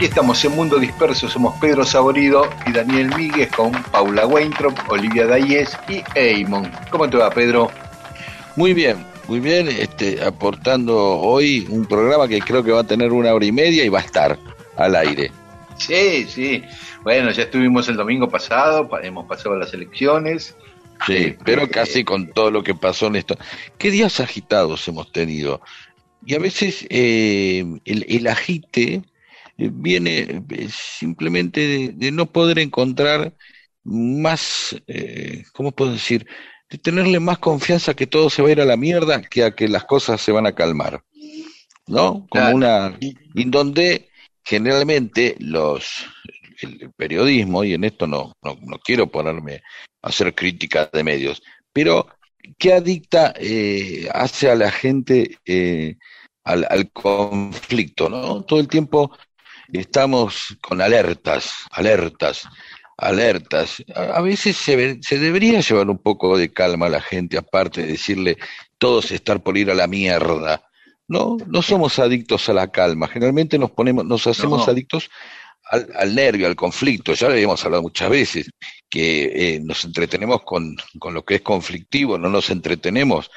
Aquí estamos en Mundo Disperso, somos Pedro Saborido y Daniel Míguez con Paula Weintraub, Olivia Dayes y Eamon. ¿Cómo te va, Pedro? Muy bien, muy bien, este, aportando hoy un programa que creo que va a tener una hora y media y va a estar al aire. Sí, sí. Bueno, ya estuvimos el domingo pasado, hemos pasado las elecciones. Sí, Eh, pero eh, casi con todo lo que pasó en esto. ¿Qué días agitados hemos tenido? Y a veces eh, el, el agite viene eh, simplemente de, de no poder encontrar más, eh, ¿cómo puedo decir? De tenerle más confianza que todo se va a ir a la mierda que a que las cosas se van a calmar. ¿No? Como Claro. una. Y donde generalmente los el periodismo, y en esto no, no, no quiero ponerme a hacer crítica de medios, pero ¿qué adicta eh, hace a la gente eh, al, al conflicto? ¿no? Todo el tiempo estamos con alertas, alertas, alertas. A, veces se, se debería llevar un poco de calma a la gente, aparte de decirle todos estar por ir a la mierda. No, no somos adictos a la calma. Generalmente nos ponemos, nos hacemos No. adictos al, al nervio, al conflicto. Ya lo habíamos hablado muchas veces, que eh, nos entretenemos con, con lo que es conflictivo, no nos entretenemos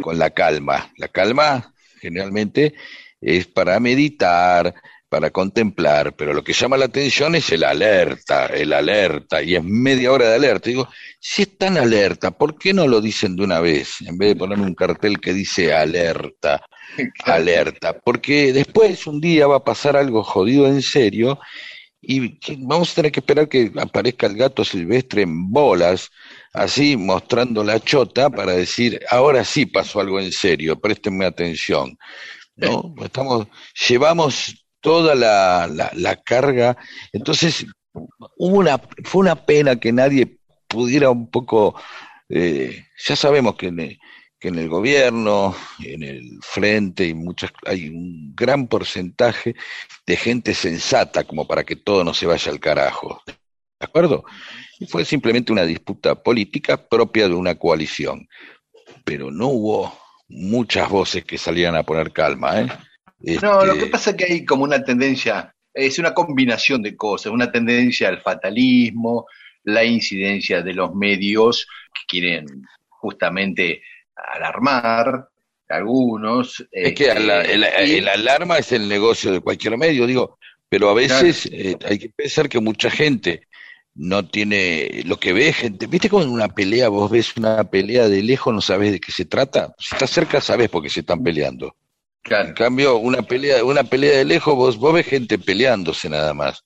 con la calma. La calma generalmente es para meditar, para contemplar, pero lo que llama la atención es el alerta, el alerta, y es media hora de alerta. Digo, si es tan alerta, ¿por qué no lo dicen de una vez? En vez de poner un cartel que dice alerta, alerta, porque después un día va a pasar algo jodido en serio y vamos a tener que esperar que aparezca el gato silvestre en bolas, así mostrando la chota para decir, ahora sí pasó algo en serio, préstenme atención. ¿No? Estamos, llevamos toda la, la, la carga, entonces hubo una, fue una pena que nadie pudiera un poco, eh, ya sabemos que en, el- gobierno, en el frente, y muchas, hay un gran porcentaje de gente sensata como para que todo no se vaya al carajo. ¿De acuerdo? Y fue simplemente una disputa política propia de una coalición. Pero no hubo muchas voces que salieran a poner calma, ¿eh? No, lo Este, que pasa es que hay como una tendencia, es una combinación de cosas, una tendencia al fatalismo, la incidencia de los medios que quieren justamente alarmar, algunos. Es que este, la- el, y- el alarma es el negocio de cualquier medio, digo, pero a veces eh, hay que pensar que mucha gente no tiene lo que ve gente. ¿Viste como en una pelea vos ves una pelea de lejos no sabes de qué se trata? Si estás cerca sabes por qué se están peleando. Claro, En cambio, una pelea, una pelea de lejos vos, vos ves gente peleándose nada más.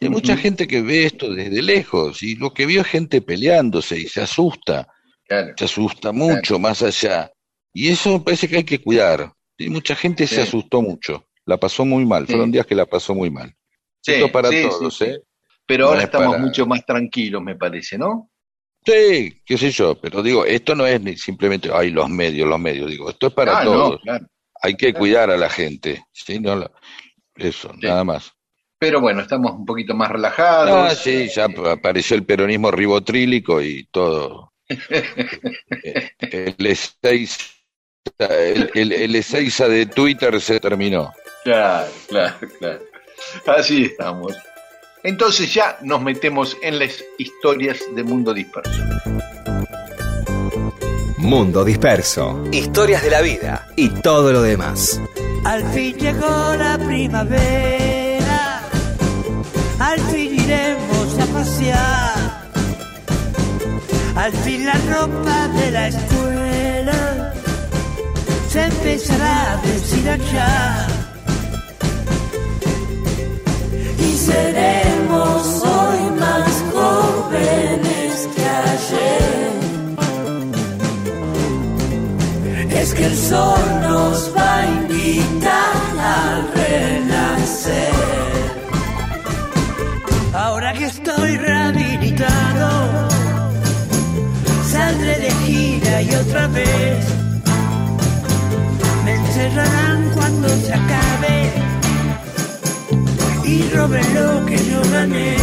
Y hay mucha gente que ve esto desde lejos y lo que vio es gente peleándose y se asusta claro. se asusta mucho más allá. Y eso me parece que hay que cuidar. Y mucha gente Sí. se asustó mucho, la pasó muy mal, Sí. fueron días que la pasó muy mal. Sí, Esto para todos. ¿eh? Pero No ahora es estamos para- mucho más tranquilos, me parece, ¿no? Sí, qué sé yo, pero digo, esto no es ni simplemente, ay, los medios, los medios, digo, esto es para Ah, no, todos. claro. Hay que cuidar a la gente, ¿sí? No la- eso, Sí. nada más. Pero bueno, estamos un poquito más relajados. Ah, sí, ya apareció el peronismo ribotrílico y todo. Eh, El el, el, el Ezeiza de Twitter se terminó. Claro, claro, claro. Así estamos. Entonces ya nos metemos en las historias de Mundo Disperso. Mundo disperso. Historias de la vida y todo lo demás. Al fin llegó la primavera, al fin iremos a pasear. Al fin la ropa de la escuela se empezará a deshilachar. Y seremos Que el sol nos va a invitar al renacer. Ahora que estoy rehabilitado, saldré de gira y otra vez me encerrarán cuando se acabe y roben lo que yo gané.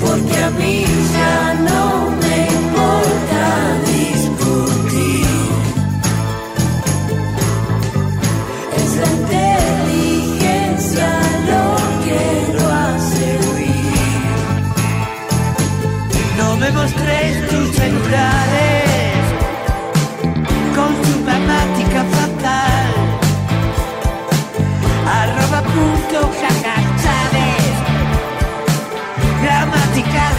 Porque a mí ya no me importa me mostres tus celulares con su gramática fatal. Arroba punto. Gramática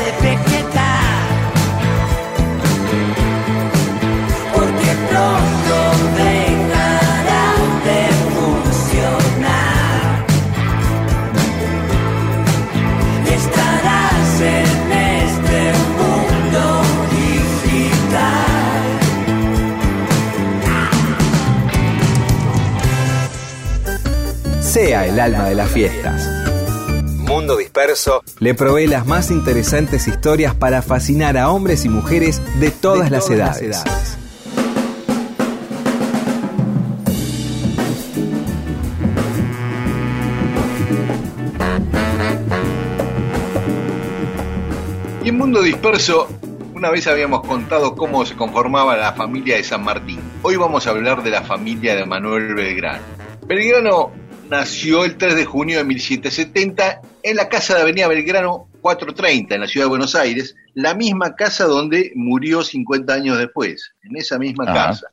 sea el alma de las fiestas. Mundo Disperso le provee las más interesantes historias para fascinar a hombres y mujeres de todas, las, edades. Y en Mundo Disperso, una vez habíamos contado cómo se conformaba la familia de San Martín. Hoy vamos a hablar de la familia de Manuel Belgrano. Belgrano nació el 3 de junio de 1770 en la casa de Avenida Belgrano 430, en la ciudad de Buenos Aires, la misma casa donde murió 50 años después, en esa misma casa,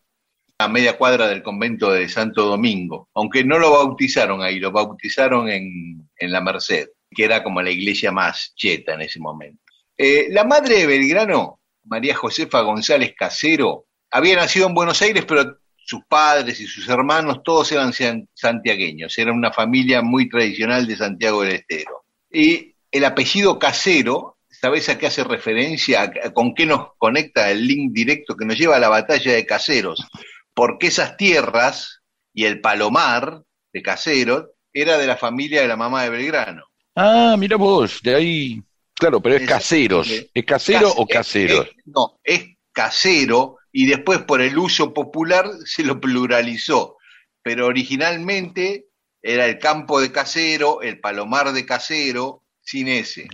a media cuadra del convento de Santo Domingo, aunque no lo bautizaron ahí, lo bautizaron en, en la Merced, que era como la iglesia más cheta en ese momento. Eh, la madre de Belgrano, María Josefa González Casero, había nacido en Buenos Aires, pero sus padres y sus hermanos todos eran san- santiagueños, era una familia muy tradicional de Santiago del Estero. Y el apellido Casero, ¿sabés a qué hace referencia? ¿A- ¿Con qué nos conecta el link directo que nos lleva a la batalla de Caseros? Porque esas tierras y el palomar de Caseros era de la familia de la mamá de Belgrano. Ah, mira vos, de ahí. Claro, pero es caseros. ¿Es casero Case- o caseros? es- no, es casero y después por el uso popular se lo pluralizó. Pero originalmente era el campo de casero, el palomar de casero, sin ese.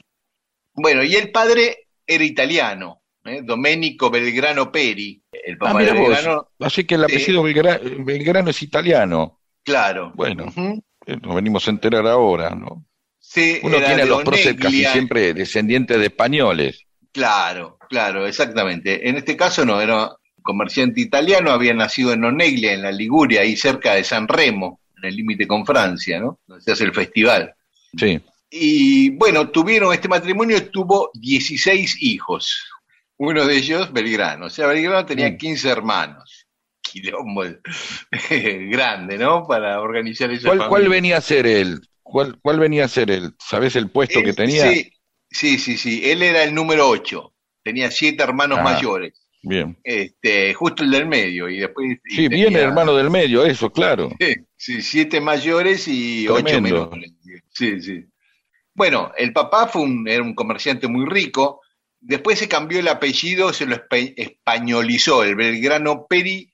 Bueno, y el padre era italiano, ¿eh? Domenico Belgrano Peri, el Ah, papá mira de. Belgrano, Así que el apellido Belgra- Belgrano es italiano. claro. Bueno. Eh, Nos venimos a enterar ahora, ¿no? Sí, Uno tiene a los próceres casi siempre descendientes de españoles. Claro, claro, exactamente. En este caso no, era comerciante italiano, había nacido en Oneglia, en la Liguria, ahí cerca de San Remo, en el límite con Francia, ¿no? Donde se hace el festival. Sí. Y bueno, tuvieron este matrimonio, tuvo 16 hijos. Uno de ellos, Belgrano. O sea, Belgrano tenía Mm. 15 hermanos. Quilombo grande, ¿no? Para organizar esa ¿Cuál, cuál venía a ser él? ¿Cuál, cuál venía a ser él? ¿Sabés el puesto que tenía? Sí, sí, sí, sí. Él era el número 8. Tenía siete hermanos Ah. mayores. Bien. este, justo el del medio, y después... y Sí, tenía- bien, hermano del medio, eso, claro. Sí, siete mayores y ocho menores. Sí, sí. Bueno, el papá fue un, era un comerciante muy rico, después se cambió el apellido, se lo espa- españolizó, el Belgrano Peri,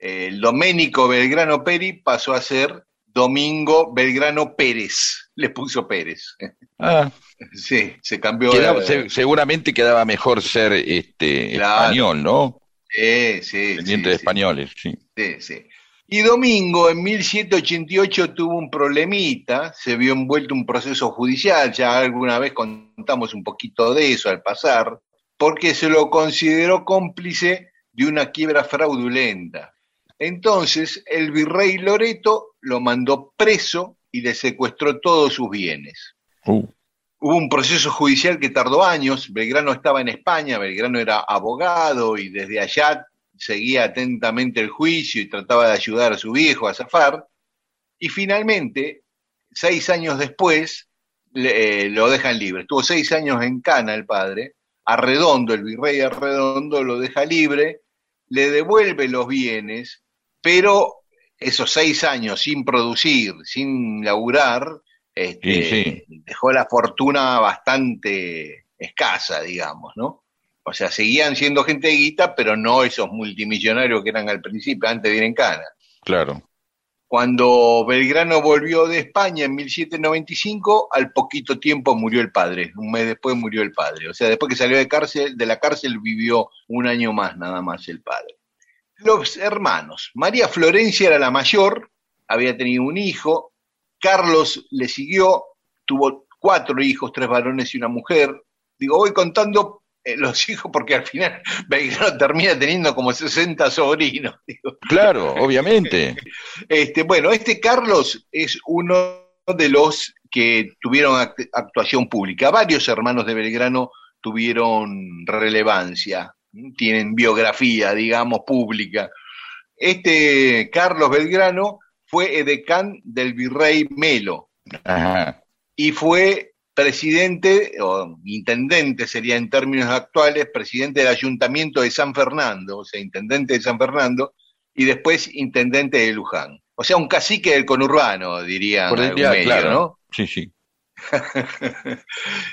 el Doménico Belgrano Peri pasó a ser Domingo Belgrano Pérez, le puso Pérez. Ah, Sí, se cambió. quedaba- se- seguramente quedaba mejor ser este Claro. español, ¿no? eh, sí, sí, de sí. españoles, sí. Sí, sí. Y Domingo en 1788 tuvo un problemita, se vio envuelto en un proceso judicial, ya alguna vez contamos un poquito de eso al pasar, porque se lo consideró cómplice de una quiebra fraudulenta. Entonces el virrey Loreto lo mandó preso y le secuestró todos sus bienes. Uh, Hubo un proceso judicial que tardó años, Belgrano estaba en España, Belgrano era abogado y desde allá seguía atentamente el juicio y trataba de ayudar a su viejo a zafar, y finalmente, seis años después, le- eh, lo dejan libre. Estuvo seis años en Cana el padre, Arredondo, el virrey Arredondo lo deja libre, le devuelve los bienes, pero esos seis años sin producir, sin laburar, este, Sí, dejó la fortuna bastante escasa, digamos, ¿no? O sea, seguían siendo gente de guita, pero no esos multimillonarios que eran al principio, antes de ir en Cana. claro. Cuando Belgrano volvió de España en 1795, al poquito tiempo murió el padre, un mes después murió el padre. O sea, después que salió de, cárcel, de la cárcel vivió un año más nada más el padre. Los hermanos. María Florencia era la mayor, había tenido un hijo, Carlos le siguió, tuvo cuatro hijos, tres varones y una mujer. Digo, voy contando eh, los hijos porque al final Belgrano termina teniendo como 60 sobrinos. Digo, Claro, obviamente. este, bueno, este Carlos es uno de los que tuvieron act- actuación pública. Varios hermanos de Belgrano tuvieron relevancia, tienen biografía, digamos, pública. Este Carlos Belgrano fue edecán del virrey Melo Ajá. y fue presidente, o intendente sería en términos actuales, presidente del ayuntamiento de San Fernando, o sea, intendente de San Fernando, y después intendente de Luján. O sea, un cacique del conurbano, dirían Por el algún día, medio, claro. ¿no? Sí, sí.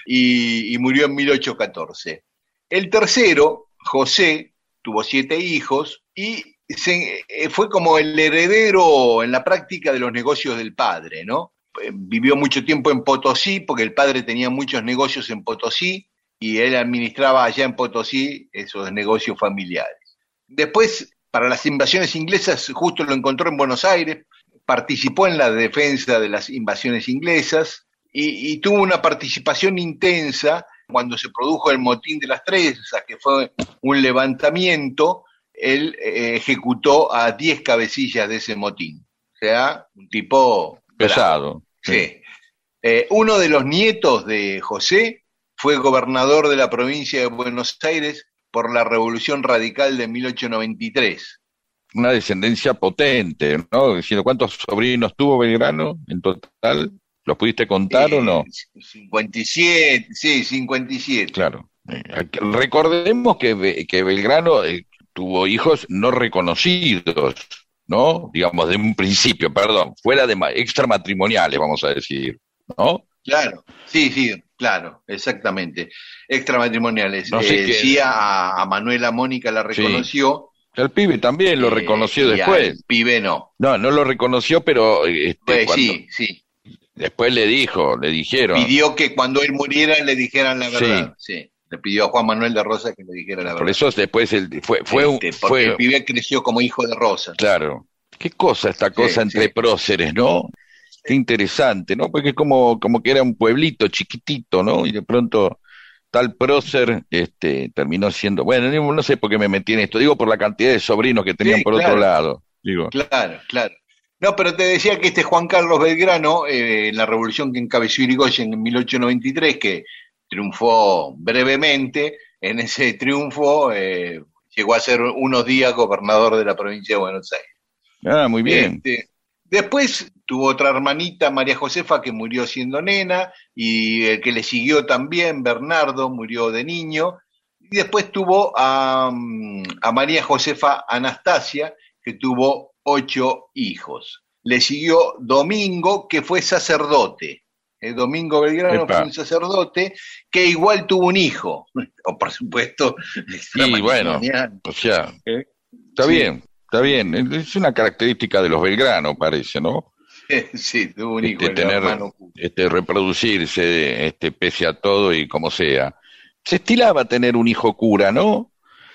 y, y murió en 1814. El tercero, José, tuvo siete hijos y eh, fue como el heredero en la práctica de los negocios del padre, ¿no? Eh, Vivió mucho tiempo en Potosí porque el padre tenía muchos negocios en Potosí y él administraba allá en Potosí esos negocios familiares. Después, para las invasiones inglesas, justo lo encontró en Buenos Aires, participó en la defensa de las invasiones inglesas y, y tuvo una participación intensa cuando se produjo el motín de las Tresas, que fue un levantamiento, él eh, ejecutó a 10 cabecillas de ese motín. O sea, un tipo bravo. Pesado. Sí. Eh, uno de los nietos de José fue gobernador de la provincia de Buenos Aires por la Revolución Radical de 1893. Una descendencia potente, ¿no? Diciendo, ¿cuántos sobrinos tuvo Belgrano en total? ¿Los pudiste contar o no? Eh, 57, sí, 57. Claro. Eh, Recordemos que, que Belgrano eh, tuvo hijos no reconocidos, ¿no? Digamos, de un principio, perdón, fuera de ma- extramatrimoniales, vamos a decir, ¿no? Claro, sí, sí, claro, exactamente. Extramatrimoniales. No sé Eh, sí, a, a Manuela Mónica la Sí. reconoció. El pibe también lo eh, reconoció después. al pibe no. No, no lo reconoció, pero este, Pues cuando- sí, sí. después le dijo, le dijeron. Pidió que cuando él muriera le dijeran la Sí. verdad. Sí. Le pidió a Juan Manuel de Rosa que le dijera la Por verdad. eso después el, fue, fue, un, Este, porque el fue, pibe creció como hijo de Rosa. claro. Qué cosa esta cosa Sí, entre sí. próceres, ¿no? Qué interesante, ¿no? Porque es como, como que era un pueblito chiquitito, ¿no? Y de pronto tal prócer este, terminó siendo, bueno, no no sé por qué me metí en esto, digo por la cantidad de sobrinos que tenían Sí, por claro. otro lado, digo. Claro, claro. No, pero te decía que este Juan Carlos Belgrano, eh, en la revolución que encabezó Irigoyen en 1893, que triunfó brevemente, en ese triunfo eh, llegó a ser unos días gobernador de la provincia de Buenos Aires. Ah, muy bien. Este, después tuvo otra hermanita, María Josefa, que murió siendo nena, y el que le siguió también, Bernardo, murió de niño. Y después tuvo a, mm, a María Josefa Anastasia, que tuvo ocho hijos. Le siguió Domingo, que fue sacerdote. El Domingo Belgrano Epa. fue un sacerdote que igual tuvo un hijo. O por supuesto, Y bueno, o sea, ¿Eh? está Sí. bien, está bien. Es una característica de los Belgrano, parece, ¿no? Sí, tuvo un hijo, Este, tener, este, reproducirse, este, pese a todo y como sea. Se estilaba tener un hijo cura, ¿no?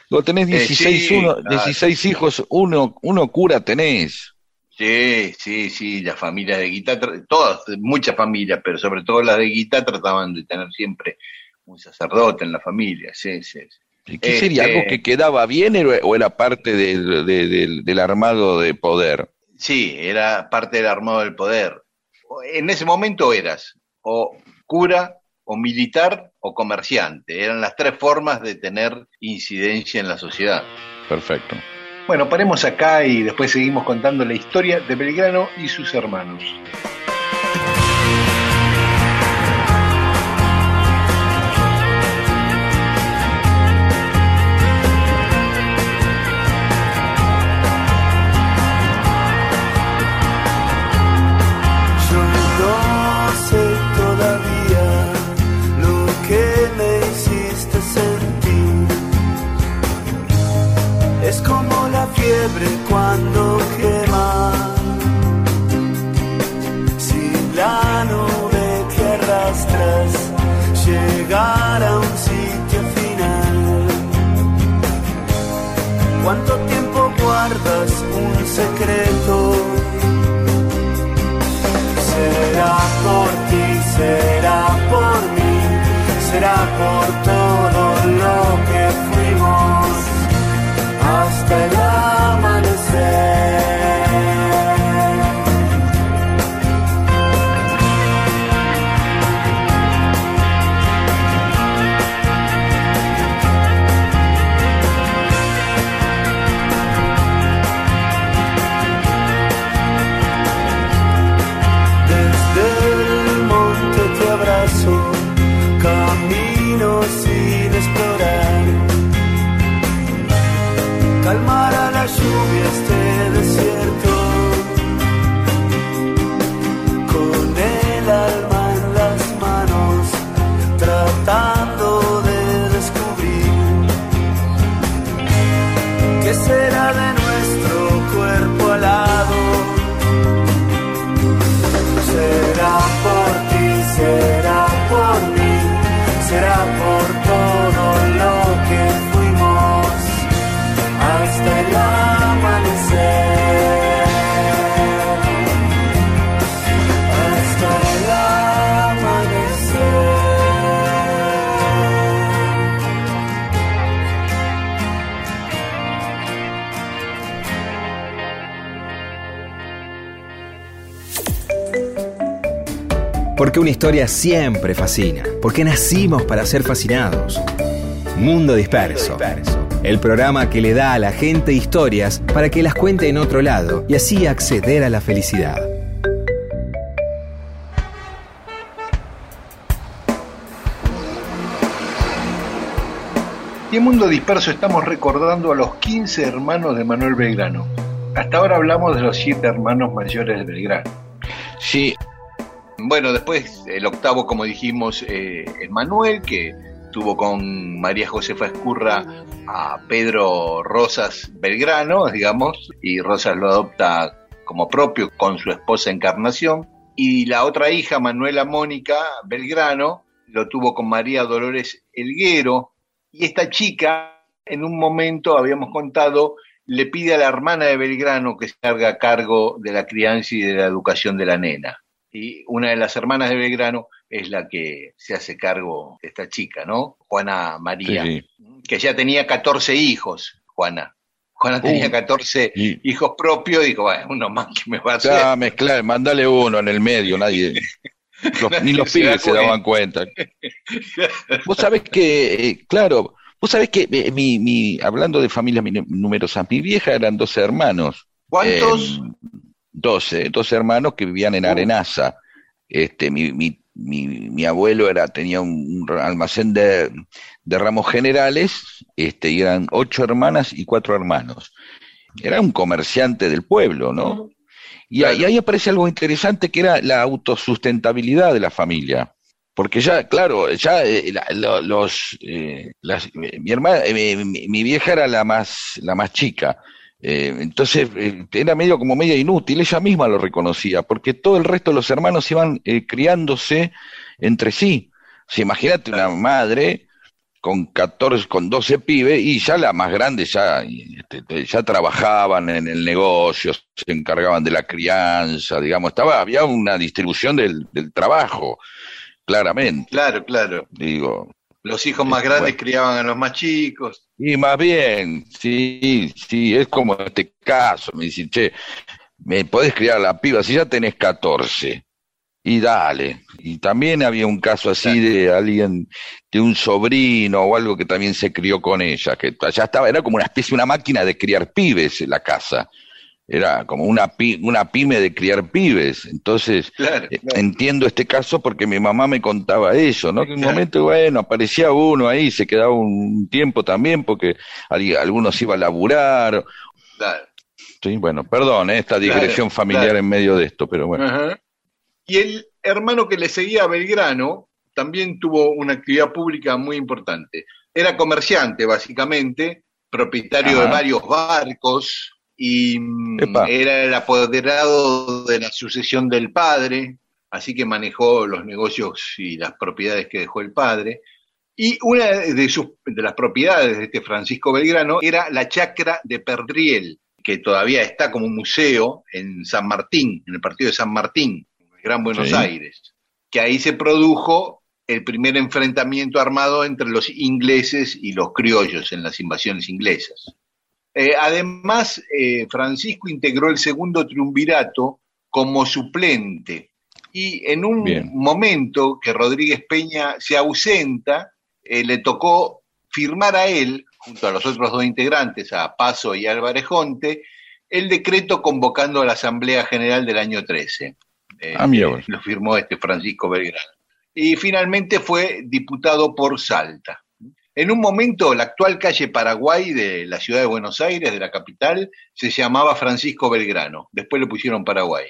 Lo tenés Eh, 16, sí, uno, claro. 16 hijos, uno, uno cura tenés. Sí, sí, sí, las familias de Guita, todas, muchas familias, pero sobre todo las de Guita trataban de tener siempre un sacerdote en la familia, sí, sí. sí. ¿Y ¿Qué sería? Este- ¿Algo que quedaba bien o era parte del, de- del, del armado de poder? Sí, era parte del armado del poder. en ese momento eras o cura o militar o comerciante. Eran las tres formas de tener incidencia en la sociedad. Perfecto. Bueno, paremos acá y después seguimos contando la historia de Belgrano y sus hermanos. Una historia siempre fascina. Porque nacimos para ser fascinados. Mundo Disperso. El programa que le da a la gente historias para que las cuente en otro lado y así acceder a la felicidad. Y en Mundo Disperso estamos recordando a los 15 hermanos de Manuel Belgrano. Hasta ahora hablamos de los siete hermanos mayores de Belgrano. Sí, bueno, después el octavo, como dijimos, eh, Manuel, que tuvo con María Josefa Escurra a Pedro Rosas Belgrano, digamos, y Rosas lo adopta como propio con su esposa Encarnación. Y la otra hija, Manuela Mónica Belgrano, lo tuvo con María Dolores Elguero. Y esta chica, en un momento, habíamos contado, le pide a la hermana de Belgrano que se haga cargo de la crianza y de la educación de la nena y una de las hermanas de Belgrano es la que se hace cargo de esta chica, ¿no? Juana María, que ya tenía 14 hijos, Juana. Juana uh, tenía uh, 14 hijos propios, y dijo, bueno, uno más que me va a hacer. Ah, mezclar, mandale uno en el medio, nadie. Ni los pibes se, daban cuenta. vos sabés que, eh, claro, vos sabés que, eh, mi, mi, hablando de familias numerosas, mi vieja eran 12 hermanos. ¿Cuántos? Em, 12, 12 hermanos que vivían en Arenaza. Este, mi, mi, mi, mi abuelo era, tenía un, almacén de, de, ramos generales, este, y eran ocho hermanas y cuatro hermanos. Era un comerciante del pueblo, ¿no? Y, ahí aparece algo interesante que era la autosustentabilidad de la familia. Porque ya, claro, ya eh, la, los, eh, mi, hermana, eh, mi, mi, vieja era la más, la más chica, eh, entonces eh, era medio como media inútil, ella misma lo reconocía, porque todo el resto de los hermanos iban eh, criándose entre sí. O imagínate una madre con 14, con 12 pibes y ya la más grande ya, este, ya trabajaban en el negocio, se encargaban de la crianza, digamos, estaba, había una distribución del, del trabajo, claramente. Claro, claro. Digo, los hijos más grandes criaban a los más chicos. Y más bien, sí, sí, es como este caso. Me dicen, che, ¿me podés criar a la piba si ya tenés 14? Y dale. Y también había un caso así de alguien, de un sobrino o algo que también se crió con ella, que ya estaba, era como una especie, una máquina de criar pibes en la casa. Era como una, una pyme de criar pibes. Entonces, eh, entiendo este caso porque mi mamá me contaba eso, ¿no? Que en un momento, bueno, aparecía uno ahí, se quedaba un tiempo también porque algunos iban a laburar. Claro. Sí, bueno, perdón, ¿eh? esta digresión familiar en medio de esto, pero bueno. Y el hermano que le seguía a Belgrano también tuvo una actividad pública muy importante. Era comerciante, básicamente, propietario de varios barcos y mm, era el apoderado de la sucesión del padre, así que manejó los negocios y las propiedades que dejó el padre. Y una de, sus, de las propiedades de este Francisco Belgrano era la chacra de Perdriel, que todavía está como museo en San Martín, en el partido de San Martín. Gran Buenos Aires, que ahí se produjo el primer enfrentamiento armado entre los ingleses y los criollos en las invasiones inglesas. Eh, además, eh, Francisco integró el segundo triunvirato como suplente y en un momento que Rodríguez Peña se ausenta, eh, le tocó firmar a él, junto a los otros dos integrantes, a Paso y Álvarez Jonte, el decreto convocando a la Asamblea General del año 13. Eh, ah, lo firmó este Francisco Belgrano. Y finalmente fue diputado por Salta. En un momento, la actual calle Paraguay de la ciudad de Buenos Aires, de la capital, se llamaba Francisco Belgrano. Después le pusieron Paraguay.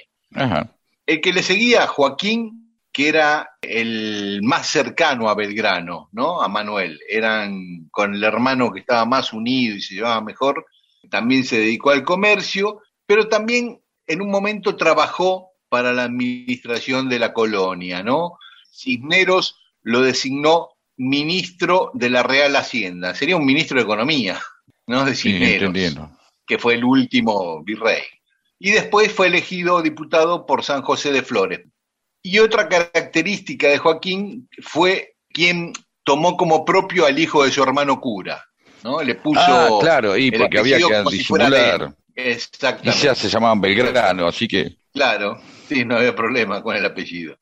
El que le seguía, Joaquín, que era el más cercano a Belgrano, ¿no? A Manuel. Eran con el hermano que estaba más unido y se llevaba mejor. También se dedicó al comercio, pero también en un momento trabajó para la administración de la colonia, ¿no? Cisneros lo designó ministro de la Real Hacienda, sería un ministro de Economía, ¿no? De Cisneros, que fue el último virrey. Y después fue elegido diputado por San José de Flores. Y otra característica de Joaquín fue quien tomó como propio al hijo de su hermano cura, ¿no? Le puso. Ah, claro, y porque había que disimular. Exactamente. Y ya se llamaban Belgrano, así que. Claro, sí, no había problema con el apellido.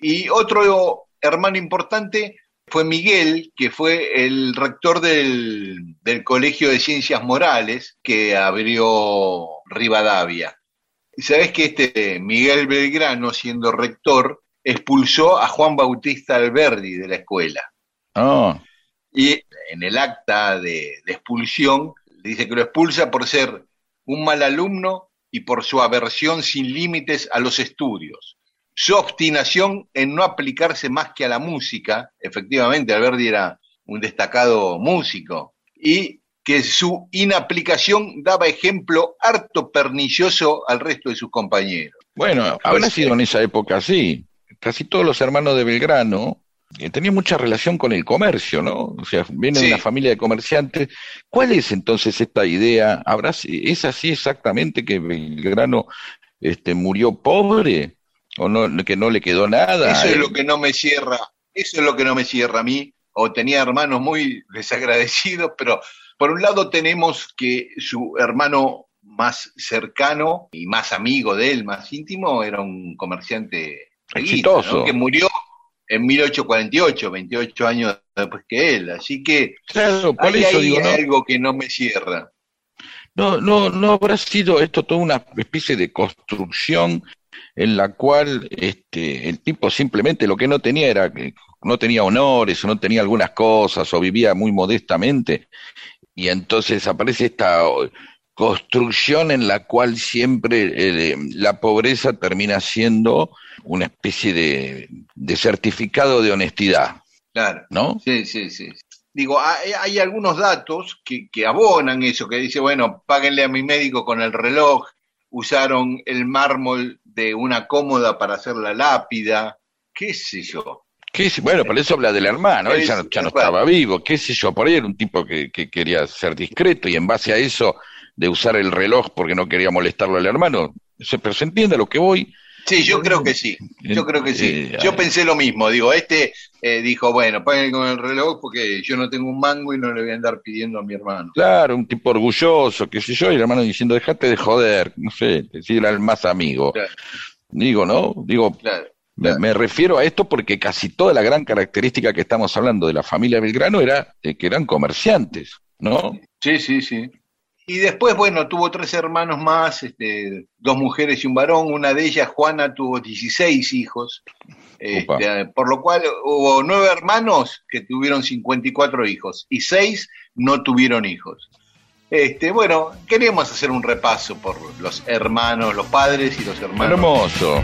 Y otro hermano importante fue Miguel, que fue el rector del, Colegio de Ciencias Morales que abrió Rivadavia. Y sabes que este Miguel Belgrano, siendo rector, expulsó a Juan Bautista Alberdi de la escuela. Oh. Y en el acta de, de expulsión dice que lo expulsa por ser un mal alumno y por su aversión sin límites a los estudios. Su obstinación en no aplicarse más que a la música, efectivamente Alberti era un destacado músico, y que su inaplicación daba ejemplo harto pernicioso al resto de sus compañeros. Bueno, habrá sido en esa época así. Casi todos los hermanos de Belgrano tenía mucha relación con el comercio, ¿no? O sea, viene de una familia de comerciantes. ¿Cuál es entonces esta idea? ¿Habrá, ¿Es así exactamente que Belgrano este, murió pobre? ¿O no, que no le quedó nada? Eso es lo que no me cierra, eso es lo que no me cierra a mí. O tenía hermanos muy desagradecidos, pero por un lado tenemos que su hermano más cercano y más amigo de él, más íntimo, era un comerciante exitoso, que murió en 1848, 28 años después que él. Así que claro, por hay, eso digo, algo que no me cierra. No, no, no habrá sido esto toda una especie de construcción en la cual este, el tipo simplemente lo que no tenía era que no tenía honores o no tenía algunas cosas o vivía muy modestamente y entonces aparece esta construcción en la cual siempre eh, la pobreza termina siendo una especie de, certificado de honestidad. Claro. ¿No? Sí, sí, sí. Digo, hay, algunos datos que, que, abonan eso, que dice, bueno, páguenle a mi médico con el reloj, usaron el mármol de una cómoda para hacer la lápida, qué sé yo. ¿Qué bueno, por eso habla del hermano, él ya no, estaba vivo, qué sé yo, por ahí era un tipo que, que quería ser discreto y en base a eso de usar el reloj porque no quería molestarlo al hermano. Pero se entiende a lo que voy. Sí, yo creo que sí, yo creo que sí. Eh, yo pensé lo mismo, digo, este eh, dijo, bueno, paguen con el reloj porque yo no tengo un mango y no le voy a andar pidiendo a mi hermano. Claro, un tipo orgulloso, qué sé yo, y el hermano diciendo, dejate de joder, no sé, decir al más amigo. Digo, ¿no? Digo, Me, refiero a esto porque casi toda la gran característica que estamos hablando de la familia Belgrano era que eran comerciantes, ¿no? Sí, sí, sí. Y después, bueno, tuvo tres hermanos más, este, dos mujeres y un varón. Una de ellas, Juana, tuvo 16 hijos. Este, por lo cual hubo nueve hermanos que tuvieron 54 hijos y seis no tuvieron hijos. Este, bueno, queríamos hacer un repaso por los hermanos, los padres y los hermanos. Hermoso.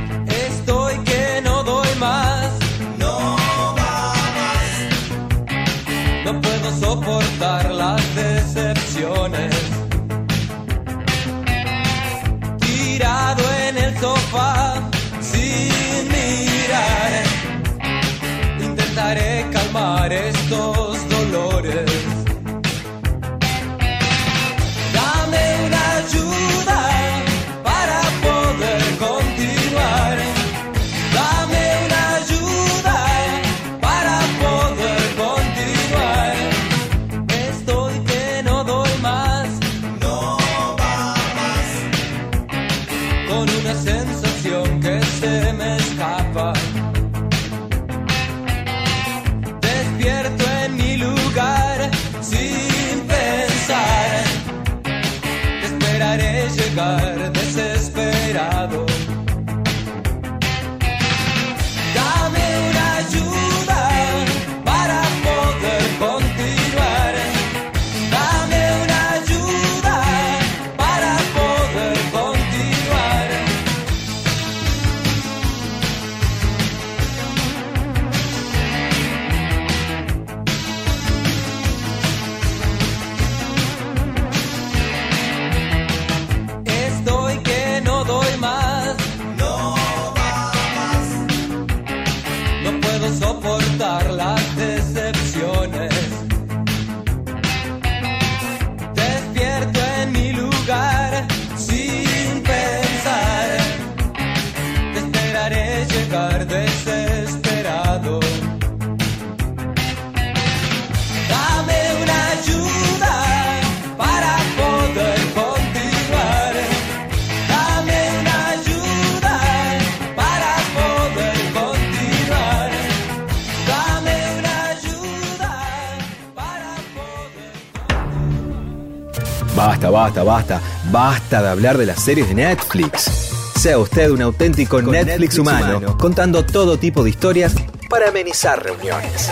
Basta, basta, basta, de hablar de las series de Netflix. Sea usted un auténtico Netflix, humano, contando todo tipo de historias para amenizar reuniones.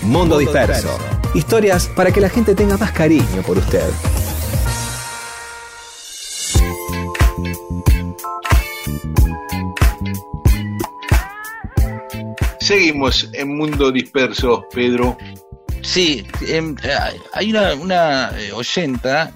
Mundo, disperso. Historias para que la gente tenga más cariño por usted. Seguimos en Mundo Disperso, Pedro. Sí, em, hay una, una eh, oyenta,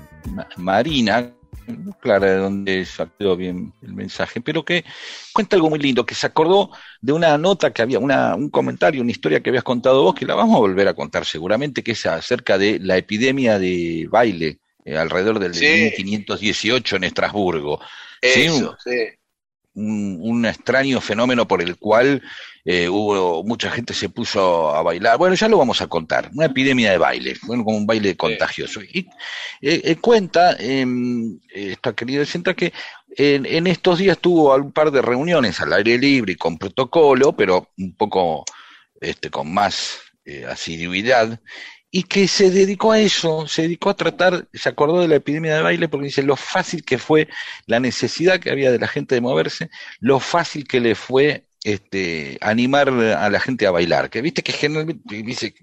Marina, no clara de dónde salió bien el mensaje, pero que cuenta algo muy lindo, que se acordó de una nota que había, una, un comentario, una historia que habías contado vos, que la vamos a volver a contar seguramente, que es acerca de la epidemia de baile eh, alrededor del 1518 en Estrasburgo. Eso, sí un, extraño fenómeno por el cual eh, hubo mucha gente se puso a bailar. Bueno, ya lo vamos a contar. Una epidemia de baile, bueno, como un baile contagioso. Y eh, eh, cuenta em, esta querida centra que en, estos días tuvo un par de reuniones al aire libre y con protocolo, pero un poco este, con más asiduidad y que se dedicó a eso, se dedicó a tratar, se acordó de la epidemia de baile porque dice lo fácil que fue la necesidad que había de la gente de moverse, lo fácil que le fue este, animar a la gente a bailar, que viste que generalmente dice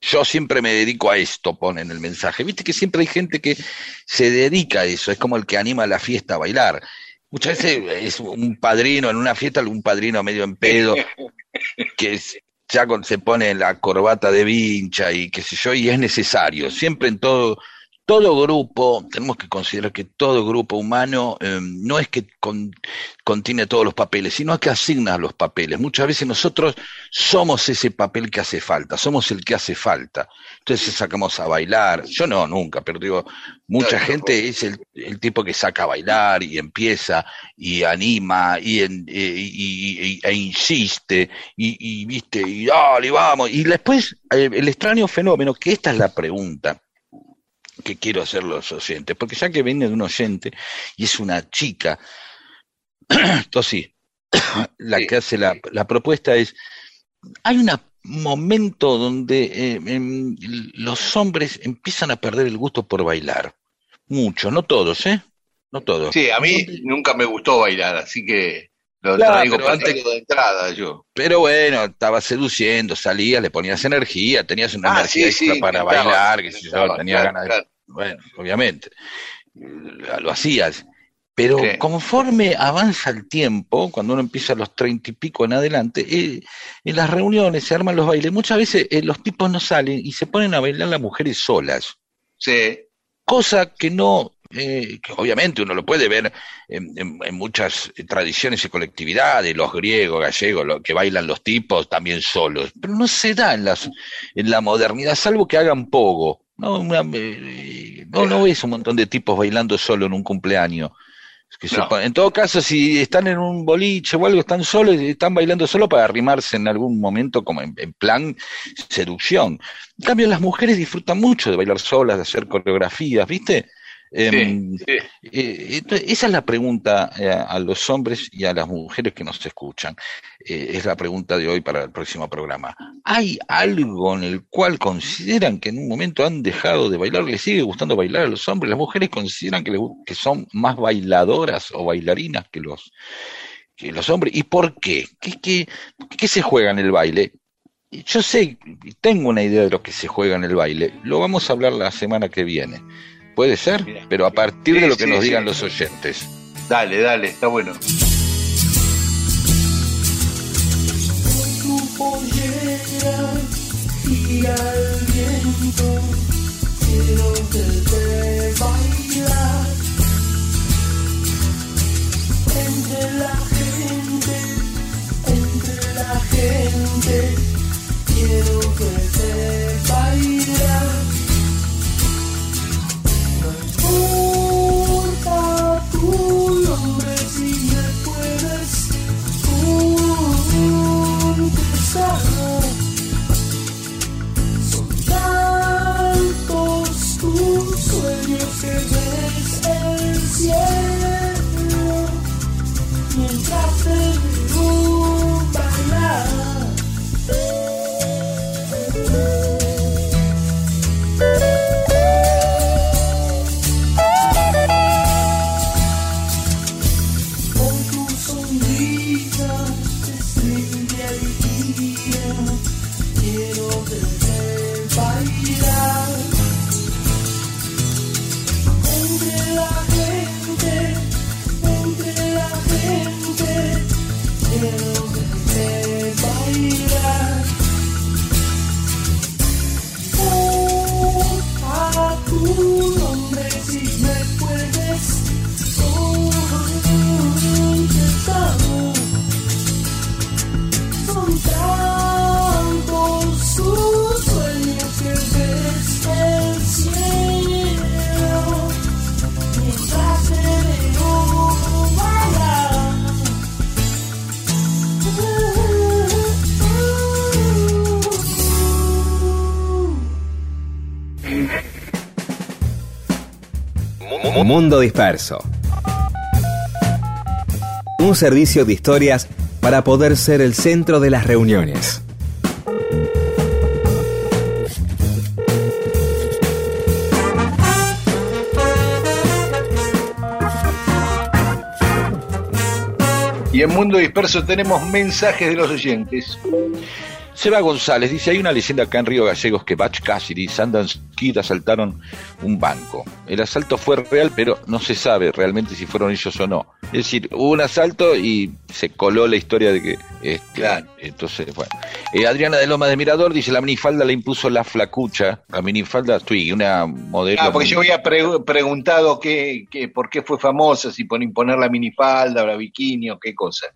yo siempre me dedico a esto, pone en el mensaje, viste que siempre hay gente que se dedica a eso, es como el que anima a la fiesta a bailar. Muchas veces es un padrino en una fiesta, un padrino medio en pedo, que es, ya se pone la corbata de vincha y qué sé yo, y es necesario. Siempre en todo, todo grupo, tenemos que considerar que todo grupo humano eh, no es que contiene todos los papeles, sino que asigna los papeles. Muchas veces nosotros somos ese papel que hace falta, somos el que hace falta. Entonces sacamos a bailar, yo no, nunca, pero digo, mucha gente es el, tipo que saca a bailar y empieza y anima y, e, e insiste y, viste, y dale, vamos. Y después eh, el extraño fenómeno, que esta es la pregunta que quiero hacer los oyentes, porque ya que viene de un oyente y es una chica, entonces sí, la que hace la, la propuesta es, hay un momento donde eh, em, los hombres empiezan a perder el gusto por bailar. Mucho, no todos, ¿eh? No todos. Sí, a mí nunca me gustó bailar, así que lo traigo antes- de entrada yo. Pero bueno, estaba seduciendo, salías, le ponías energía, tenías una Ah, energía sí, extra sí, para bailar, que sé yo, tenía claro, ganas de... claro. Bueno, obviamente, lo lo hacías. Pero conforme avanza el tiempo, cuando uno empieza a los treinta y pico en adelante, eh, en las reuniones se arman los bailes. Muchas veces eh, los tipos no salen y se ponen a bailar las mujeres solas. Sí, Cosa que no, eh, que obviamente uno lo puede ver en, en- en muchas tradiciones y colectividades, los griegos, gallegos, lo, que bailan los tipos también solos, pero no se da en, las, en la modernidad, salvo que hagan. No, Una- eh, no, no ves un montón de tipos bailando solo en un cumpleaños. Que No. en todo caso, si están en un boliche o algo, están solos, están bailando solo para arrimarse en algún momento como en, en plan seducción. En cambio, las mujeres disfrutan mucho de bailar solas, de hacer coreografías, ¿viste? Sí. eh, esa es la pregunta eh, a los hombres y a las mujeres que nos escuchan. Eh, es la pregunta de hoy para el próximo programa. ¿Hay algo en el cual consideran que en un momento han dejado de bailar? ¿Les sigue gustando bailar a los hombres? ¿Las mujeres consideran que, que son más bailadoras o bailarinas que los, que los hombres? ¿Y por qué? ¿Qué, qué, qué se juega en el baile? Yo sé, tengo una idea de lo que se juega en el baile. Lo vamos a hablar la semana que viene. Puede ser, pero a partir de lo que sí, nos sí. digan los oyentes. Dale, dale, está bueno. tu pollera gira el viento, quiero verte bailar entre la gente, entre la gente, quiero verte bailar. Sueños que ves el cielo mientras Mundo Disperso. Un servicio de historias para poder ser el centro de las reuniones. Y en Mundo Disperso tenemos mensajes de los oyentes. Seba González dice, hay una leyenda acá en Río Gallegos que Batch Cassidy y Sundance Kid asaltaron un banco. El asalto fue real, pero no se sabe realmente si fueron ellos o no. Es decir, hubo un asalto y se coló la historia de que... este, Claro. Entonces, bueno. Eh, Adriana de Loma de Mirador dice, la minifalda la impuso la flacucha. La minifalda Twig, una modelo... Ah, porque yo había pre- preguntado qué, qué- por qué fue famosa, si por imponer la minifalda o la bikini o qué cosa.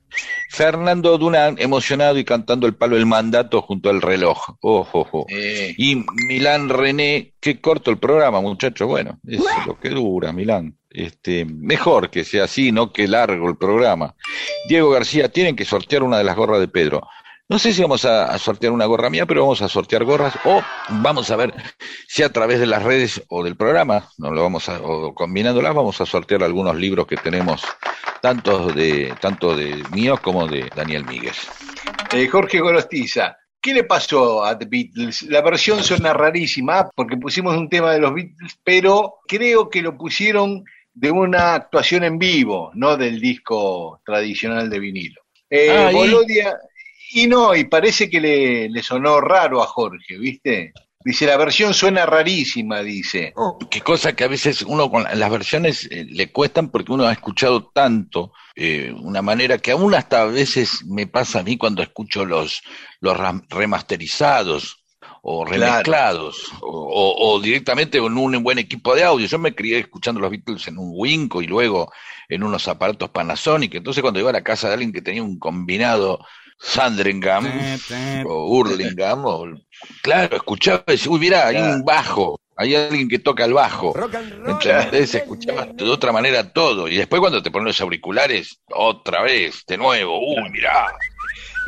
Fernando Dunán, emocionado y cantando el palo del mandato junto al reloj. Ojo, ojo. Eh, Y Milán René, qué corto el programa, muchachos. Bueno, es lo que dura, Milán. Este, mejor que sea así, no que largo el programa. Diego García, tienen que sortear una de las gorras de Pedro. No sé si vamos a, a sortear una gorra mía, pero vamos a sortear gorras o vamos a ver si a través de las redes o del programa, no lo vamos a, o combinándolas, vamos a sortear algunos libros que tenemos tanto de, tanto de míos como de Daniel Míguez. Eh, Jorge Gorostiza, ¿qué le pasó a The Beatles? La versión suena rarísima porque pusimos un tema de los Beatles, pero creo que lo pusieron de una actuación en vivo, no del disco tradicional de vinilo. Eh, Ah, ¿y? Bolodia, y no, y parece que le, le sonó raro a Jorge, ¿viste? Dice, la versión suena rarísima, dice. Qué cosa que a veces uno con la- las versiones eh, le cuestan porque uno ha escuchado tanto, eh, una manera que aún hasta a veces me pasa a mí cuando escucho los, los remasterizados o remezclados o, o- o directamente con un buen equipo de audio. Yo me crié escuchando los Beatles en un Winco y luego en unos aparatos Panasonic. Entonces cuando iba a la casa de alguien que tenía un combinado Sandringham o Hurlingham, o, claro, escuchaba y decía, uy, mira, hay un bajo, hay alguien que toca el bajo. Entonces se escuchaba de otra manera todo. Y después cuando te ponen los auriculares, otra vez, de nuevo, uy, mirá.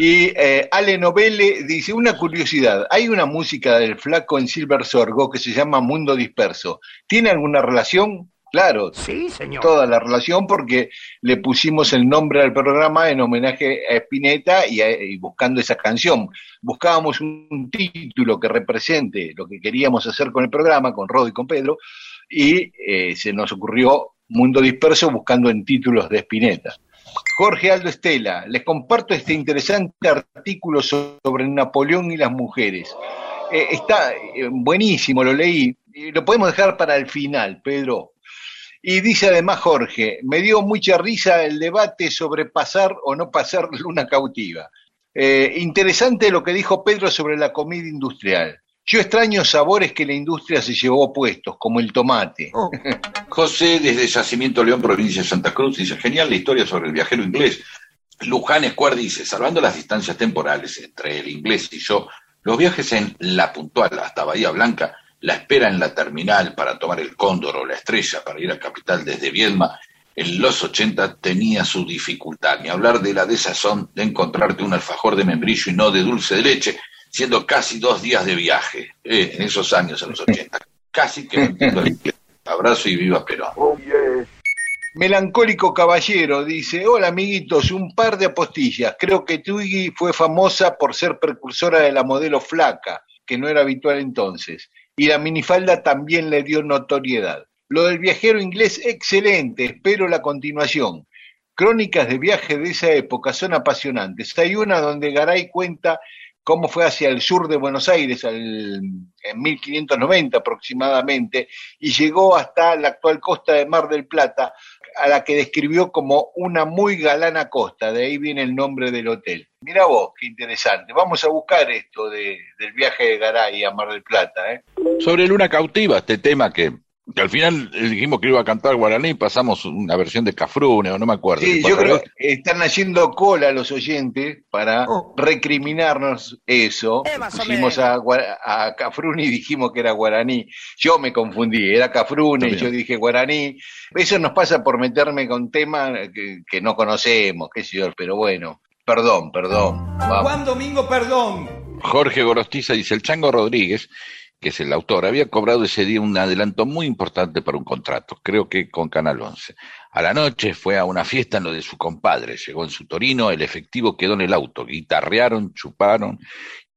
Y eh, Ale Novelle dice, una curiosidad, hay una música del flaco en Silver Sorgo que se llama Mundo Disperso. ¿Tiene alguna relación? Claro, Sí, señor. toda la relación porque le pusimos el nombre al programa en homenaje a Spinetta y, a- y buscando esa canción. Buscábamos un, un título que represente lo que queríamos hacer con el programa, con Rodo y con Pedro, y eh, se nos ocurrió Mundo Disperso buscando en títulos de Spinetta. Jorge Aldo Estela, les comparto este interesante artículo sobre Napoleón y las mujeres. Eh, está eh, buenísimo, lo leí. Lo podemos dejar para el final, Pedro. Y dice además Jorge, me dio mucha risa el debate sobre pasar o no pasar luna cautiva. Eh, interesante lo que dijo Pedro sobre la comida industrial. Yo extraño sabores que la industria se llevó puestos, como el tomate. José, desde Yacimiento León, provincia de Santa Cruz, dice, genial la historia sobre el viajero inglés. Luján Square dice, salvando las distancias temporales entre el inglés y yo, los viajes en La Puntual hasta Bahía Blanca, la espera en la terminal para tomar el cóndor o la estrella para ir a Capital desde Viedma, en los 80 tenía su dificultad, ni hablar de la desazón de encontrarte un alfajor de membrillo y no de dulce de leche, siendo casi dos días de viaje, eh, en esos años, en los 80. Casi que inglés. Abrazo y viva Perón. Melancólico Caballero dice, hola amiguitos, un par de apostillas. Creo que Twiggy fue famosa por ser precursora de la modelo flaca, que no era habitual entonces. Y la minifalda también le dio notoriedad. Lo del viajero inglés, excelente, espero la continuación. Crónicas de viaje de esa época son apasionantes. Hay una donde Garay cuenta cómo fue hacia el sur de Buenos Aires al- en 1590 aproximadamente y llegó hasta la actual costa de Mar del Plata, a la que describió como una muy galana costa, de ahí viene el nombre del hotel. Mira vos, qué interesante. Vamos a buscar esto de, del viaje de Garay a Mar del Plata. ¿eh? Sobre Luna Cautiva, este tema que, que al final eh, dijimos que iba a cantar guaraní, pasamos una versión de Cafrune, o no me acuerdo. Sí, yo creo que están haciendo cola los oyentes para Oh. recriminarnos eso. Eh, Pusimos a, a Cafrune y dijimos que era guaraní. Yo me confundí, era Cafrune, bien. yo dije guaraní. Eso nos pasa por meterme con temas que, que no conocemos, qué sé yo, pero bueno, perdón, perdón. Vamos. Juan Domingo, perdón. Jorge Gorostiza dice, el Chango Rodríguez, que es el autor, había cobrado ese día un adelanto muy importante para un contrato, creo que con Canal 11. A la noche fue a una fiesta en lo de su compadre, llegó en su Torino, el efectivo quedó en el auto, guitarrearon, chuparon.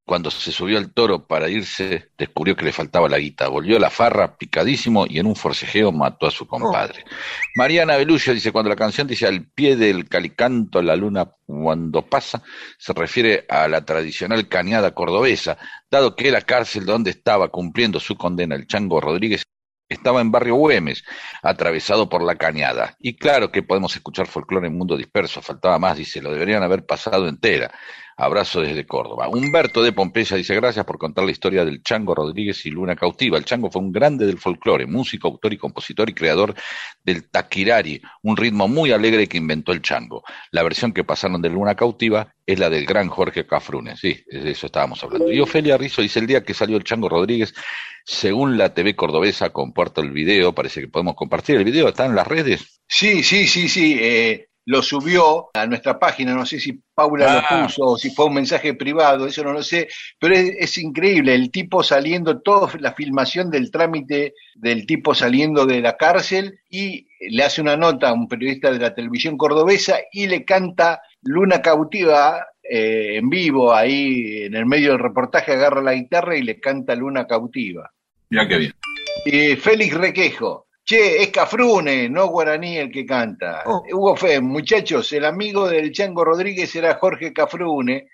Cuando se subió al toro para irse, descubrió que le faltaba la guita. Volvió a la farra picadísimo y en un forcejeo mató a su compadre. Mariana Beluccio dice, cuando la canción dice al pie del calicanto la luna cuando pasa, se refiere a la tradicional cañada cordobesa, dado que la cárcel donde estaba cumpliendo su condena el Chango Rodríguez estaba en barrio Güemes, atravesado por la cañada. Y claro que podemos escuchar folclore en mundo disperso, faltaba más, dice, lo deberían haber pasado entera. Abrazo desde Córdoba. Humberto de Pompeya dice, gracias por contar la historia del Chango Rodríguez y Luna Cautiva. El Chango fue un grande del folclore, músico, autor y compositor y creador del taquirari, un ritmo muy alegre que inventó el Chango. La versión que pasaron de Luna Cautiva es la del gran Jorge Cafrune, sí, de eso estábamos hablando. Y Ofelia Rizzo dice, el día que salió el Chango Rodríguez, según la TV cordobesa, comparto el video, parece que podemos compartir el video, está en las redes. Sí, sí, sí, sí. eh, lo subió a nuestra página, no sé si Paula lo Ah. puso o si fue un mensaje privado, eso no lo sé, pero es, es increíble, el tipo saliendo, toda la filmación del trámite del tipo saliendo de la cárcel y le hace una nota a un periodista de la televisión cordobesa y le canta Luna Cautiva eh, en vivo, ahí en el medio del reportaje agarra la guitarra y le canta Luna Cautiva. Mira qué bien. Félix Requejo. Che, es Cafrune, no Guaraní el que canta. Oh. Hugo Fe, muchachos, el amigo del Chango Rodríguez era Jorge Cafrune,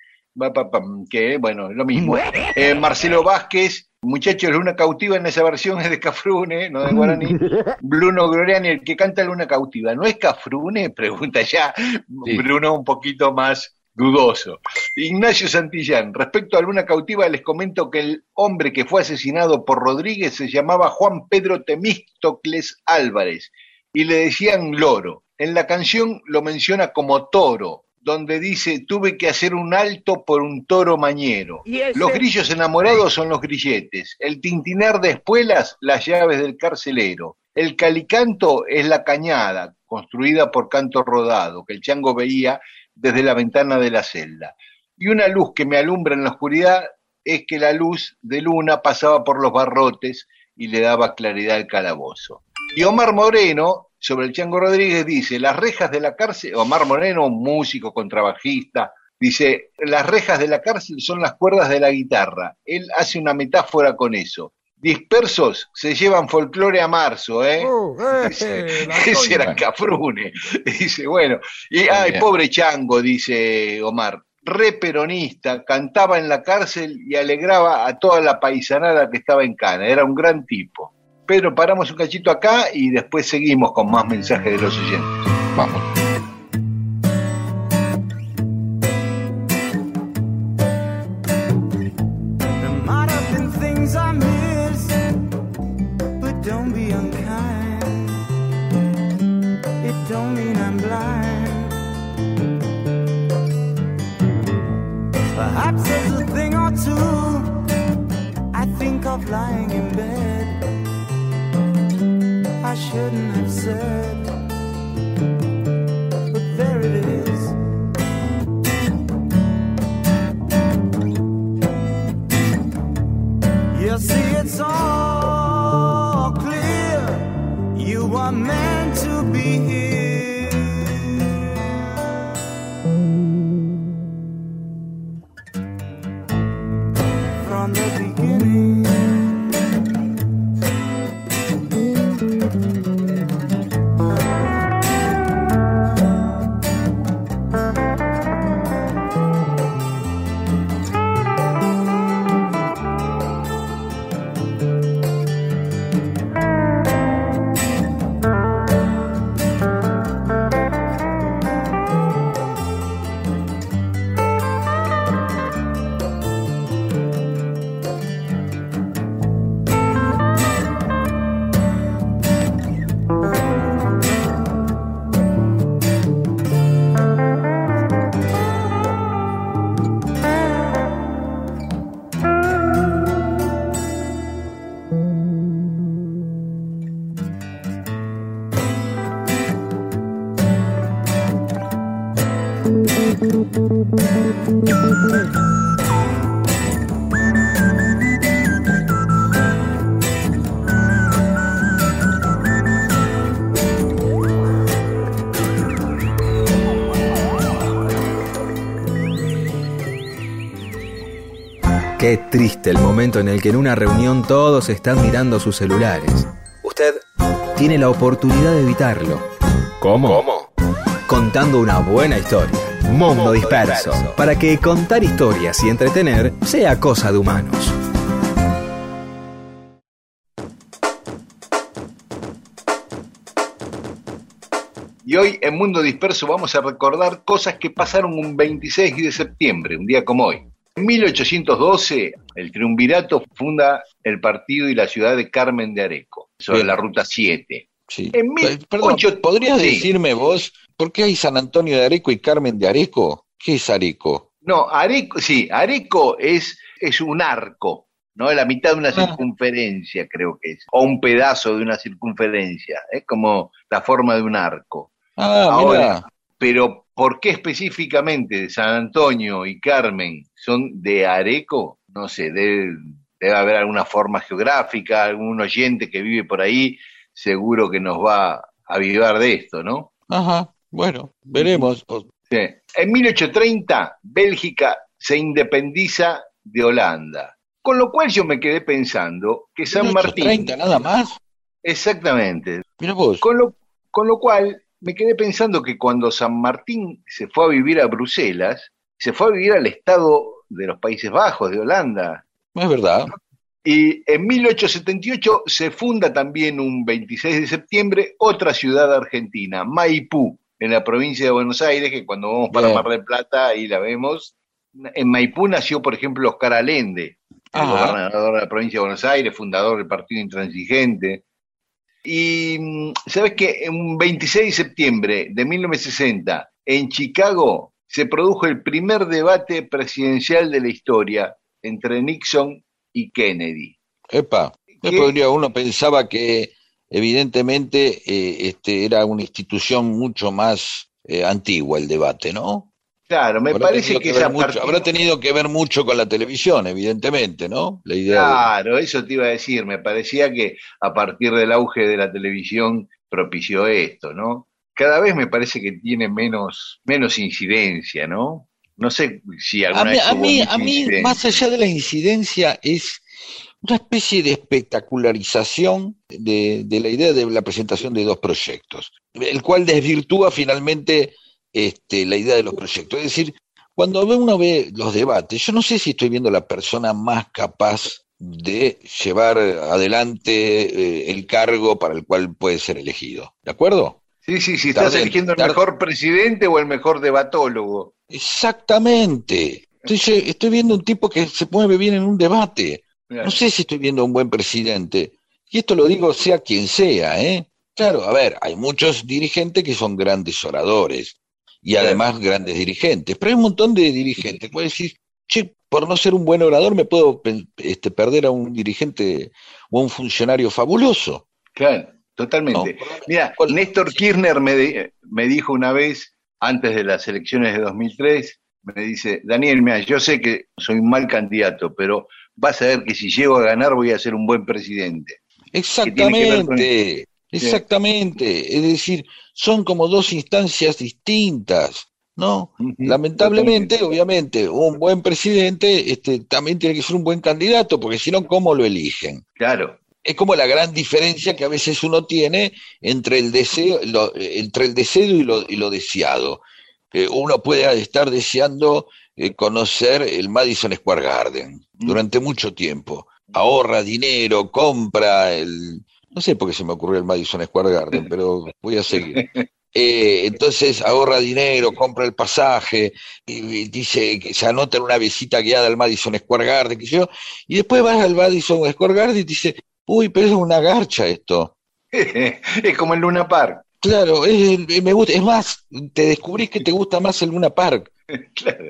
que bueno, es lo mismo. Eh, Marcelo Vázquez, muchachos, Luna Cautiva en esa versión es de Cafrune, no de Guaraní. Bruno Gloriani, el que canta Luna Cautiva, ¿no es Cafrune? Pregunta ya Bruno un poquito más dudoso. Ignacio Santillán, respecto a Luna Cautiva, les comento que el hombre que fue asesinado por Rodríguez se llamaba Juan Pedro Temístocles Álvarez y le decían Loro. En la canción lo menciona como toro, donde dice, tuve que hacer un alto por un toro mañero. Los grillos enamorados son los grilletes, el tintinar de espuelas, las llaves del carcelero. El calicanto es la cañada, construida por canto rodado, que el chango veía desde la ventana de la celda. Y una luz que me alumbra en la oscuridad es que la luz de luna pasaba por los barrotes y le daba claridad al calabozo. Y Omar Moreno, sobre el Chango Rodríguez, dice, las rejas de la cárcel, Omar Moreno, un músico, contrabajista, dice, las rejas de la cárcel son las cuerdas de la guitarra. Él hace una metáfora con eso. Dispersos se llevan folclore a marzo, ¿eh? Dice, ese era Cafrune. Dice, bueno, y ay, Bien. pobre chango, dice Omar, re peronista, cantaba en la cárcel y alegraba a toda la paisanada que estaba en Cana, era un gran tipo. Pedro, paramos un cachito acá y después seguimos con más mensajes de los oyentes. Vamos. Shouldn't have said, Qué triste el momento en el que en una reunión todos están mirando sus celulares. Usted tiene la oportunidad de evitarlo. ¿Cómo? Contando una buena historia. Mundo disperso. Para que contar historias y entretener sea cosa de humanos. Y hoy en Mundo Disperso vamos a recordar cosas que pasaron un 26 de septiembre, un día como hoy. En 1812, el triunvirato funda el partido y la ciudad de Carmen de Areco, sobre Bien. la ruta 7. Sí. En mil Perdón, ocho- ¿podrías sí. decirme vos por qué hay San Antonio de Areco y Carmen de Areco? ¿Qué es Areco? No, Areco, sí, Areco es, es un arco, ¿no? La mitad de una Ah. circunferencia, creo que es, o un pedazo de una circunferencia, es como la forma de un arco. Ah, Ahora, mira. pero ¿por qué específicamente San Antonio y Carmen son de Areco? No sé, debe, debe haber alguna forma geográfica, algún oyente que vive por ahí, seguro que nos va a avivar de esto, ¿no? Ajá, bueno, veremos. Sí. En 1830, Bélgica se independiza de Holanda. Con lo cual yo me quedé pensando que San Martín... 30 nada más. Exactamente. Mira vos. Con lo, con lo cual me quedé pensando que cuando San Martín se fue a vivir a Bruselas, se fue a vivir al estado de los Países Bajos, de Holanda. No es verdad. Y en 1878 se funda también un 26 de septiembre otra ciudad argentina, Maipú, en la provincia de Buenos Aires, que cuando vamos para Bien. Mar del Plata, ahí la vemos. En Maipú nació, por ejemplo, Oscar Allende, el gobernador de la provincia de Buenos Aires, fundador del Partido Intransigente. Y mm, sabes que un 26 de septiembre de 1960, en Chicago, se produjo el primer debate presidencial de la historia entre Nixon y Kennedy. Epa. Podría, uno pensaba que evidentemente eh, este, era una institución mucho más eh, antigua el debate, ¿no? Claro, me Habrá parece que, ver esa mucho- habrá tenido que ver mucho con la televisión, evidentemente, ¿no? La idea de- Claro, eso te iba a decir. Me parecía que a partir del auge de la televisión propició esto, ¿no? Cada vez me parece que tiene menos, menos incidencia, ¿no? No sé si A alguna mí, vez a mí, a mí, más allá de la incidencia, es una especie de espectacularización de, de la idea de la presentación de dos proyectos, el cual desvirtúa finalmente este, la idea de los proyectos. Es decir, cuando ve- uno ve los debates, yo no sé si estoy viendo la persona más capaz de llevar adelante eh, el cargo para el cual puede ser elegido. ¿De acuerdo? Sí, sí, sí, estás eligiendo el mejor presidente o el mejor debatólogo. Exactamente. Estoy, estoy viendo un tipo que se mueve bien en un debate. Claro. No sé si estoy viendo un buen presidente. Y esto lo digo sea quien sea, ¿eh? Claro, a ver, hay muchos dirigentes que son grandes oradores y Claro. además grandes dirigentes, pero hay un montón de dirigentes que pueden decir, che, por no ser un buen orador me puedo este, perder a un dirigente o a un funcionario fabuloso. Claro, totalmente. ¿no? Mira, Néstor Kirchner me, me dijo una vez, antes de las elecciones de 2003, me dice, Daniel, mira, yo sé que soy un mal candidato, pero vas a ver que si llego a ganar voy a ser un buen presidente. Exactamente, exactamente. Es decir, son como dos instancias distintas, ¿no? Lamentablemente, obviamente, un buen presidente este, también tiene que ser un buen candidato, porque si no, ¿cómo lo eligen? Claro, Es como la gran diferencia que a veces uno tiene entre el deseo, lo- entre el deseo y lo, y lo deseado. Eh, uno puede estar deseando eh, conocer el Madison Square Garden durante mucho tiempo. Ahorra dinero, compra el... No sé por qué se me ocurrió el Madison Square Garden, pero voy a seguir. Eh, entonces ahorra dinero, compra el pasaje, y, y dice que se anota en una visita guiada al Madison Square Garden, sé yo, y después vas al Madison Square Garden y dice, uy, pero es una garcha esto. es como en Luna Park. Claro, es, es- me gusta, es más, te descubrís que te gusta más el Luna Park. Claro.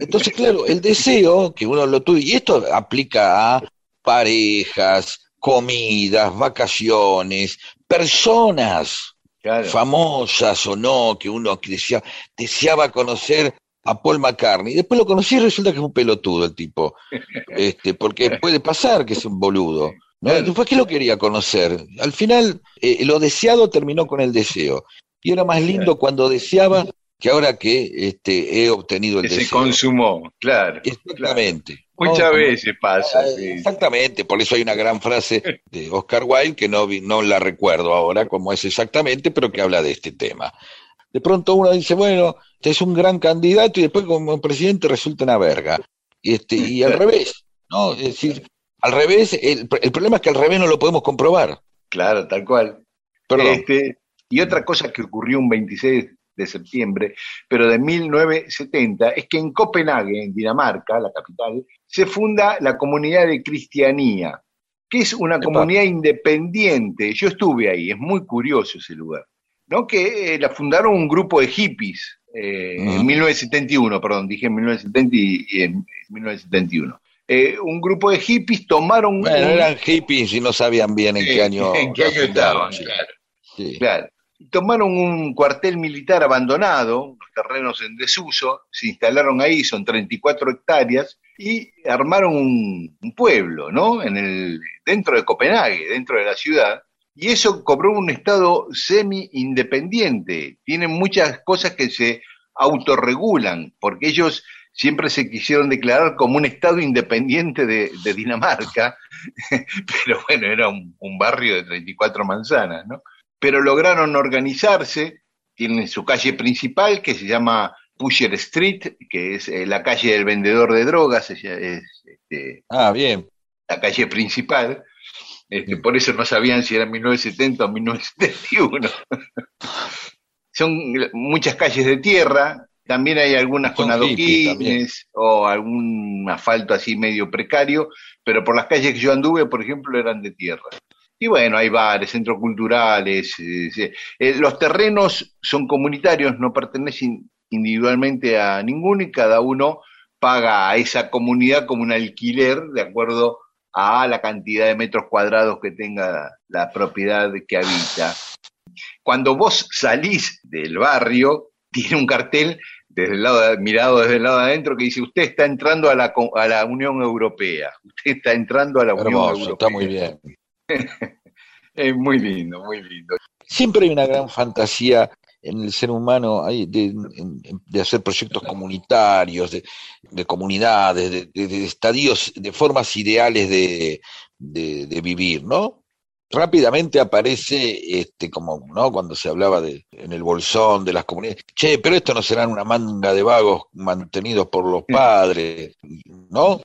Entonces, claro, el deseo que uno lo tuvo, y esto aplica a parejas, comidas, vacaciones, personas Claro. famosas o no, que uno que desea- deseaba conocer a Paul McCartney. Después lo conocí y resulta que es un pelotudo el tipo. Este, porque puede pasar que es un boludo. ¿No? ¿qué lo quería conocer? Al final, eh, lo deseado terminó con el deseo. Y era más lindo cuando deseaba que ahora que este, he obtenido el que se deseo. consumó, claro. Exactamente. Muchas No, como- veces pasa. Ah, sí. Exactamente, por eso hay una gran frase de Oscar Wilde que no, no la recuerdo ahora cómo es exactamente, pero que habla de este tema. De pronto uno dice, bueno, este es un gran candidato y después como presidente resulta una verga. Y, este, y al revés, ¿no? Es decir, al revés, el, el problema es que al revés no lo podemos comprobar. Claro, tal cual. Perdón. Este, y otra cosa que ocurrió un 26 de septiembre, pero de 1970, es que en Copenhague, en Dinamarca, la capital, se funda la comunidad de cristianía, que es una Epa. comunidad independiente. Yo estuve ahí, es muy curioso ese lugar. ¿no? Que eh, la fundaron un grupo de hippies eh, en 1971, perdón, dije en 1970 y, y en 1971. Eh, un grupo de hippies tomaron Bueno, un- eran hippies y no sabían bien en qué año. en qué año estaban, sí. claro. Sí. Claro. tomaron un cuartel militar abandonado, unos terrenos en desuso, se instalaron ahí, son 34 hectáreas, y armaron un, un pueblo, ¿no? En el, dentro de Copenhague, dentro de la ciudad, y eso cobró un estado semi-independiente. Tienen muchas cosas que se autorregulan, porque ellos siempre se quisieron declarar como un estado independiente de, de Dinamarca, pero bueno, era un, un, barrio de 34 manzanas, ¿no? Pero lograron organizarse, tienen su calle principal que se llama Pusher Street, que es eh, la calle del vendedor de drogas, es, es este, ah, bien. la calle principal, este, por eso no sabían si era 1970 o 1971. Son muchas calles de tierra, también hay algunas con adoquines o algún asfalto así medio precario, pero por las calles que yo anduve, por ejemplo, eran de tierra. Y bueno, hay bares, centros culturales. Eh, eh, los terrenos son comunitarios, no pertenecen individualmente a ninguno y cada uno paga a esa comunidad como un alquiler de acuerdo a la cantidad de metros cuadrados que tenga la propiedad que habita. Cuando vos salís del barrio, tiene un cartel desde el lado de, mirado desde el lado de adentro que dice usted está entrando a la, a la Unión Europea, usted está entrando a la Hermoso, Unión Europea. Está muy bien. es muy lindo, muy lindo. Siempre hay una gran fantasía en el ser humano de, de, hacer proyectos comunitarios, de, de comunidades, de, de, estadios, de formas ideales de, vivir, ¿no? Rápidamente aparece, este, como, ¿no? Cuando se hablaba de, en el bolsón de las comunidades, che, pero esto no serán una manga de vagos mantenidos por los padres, ¿no?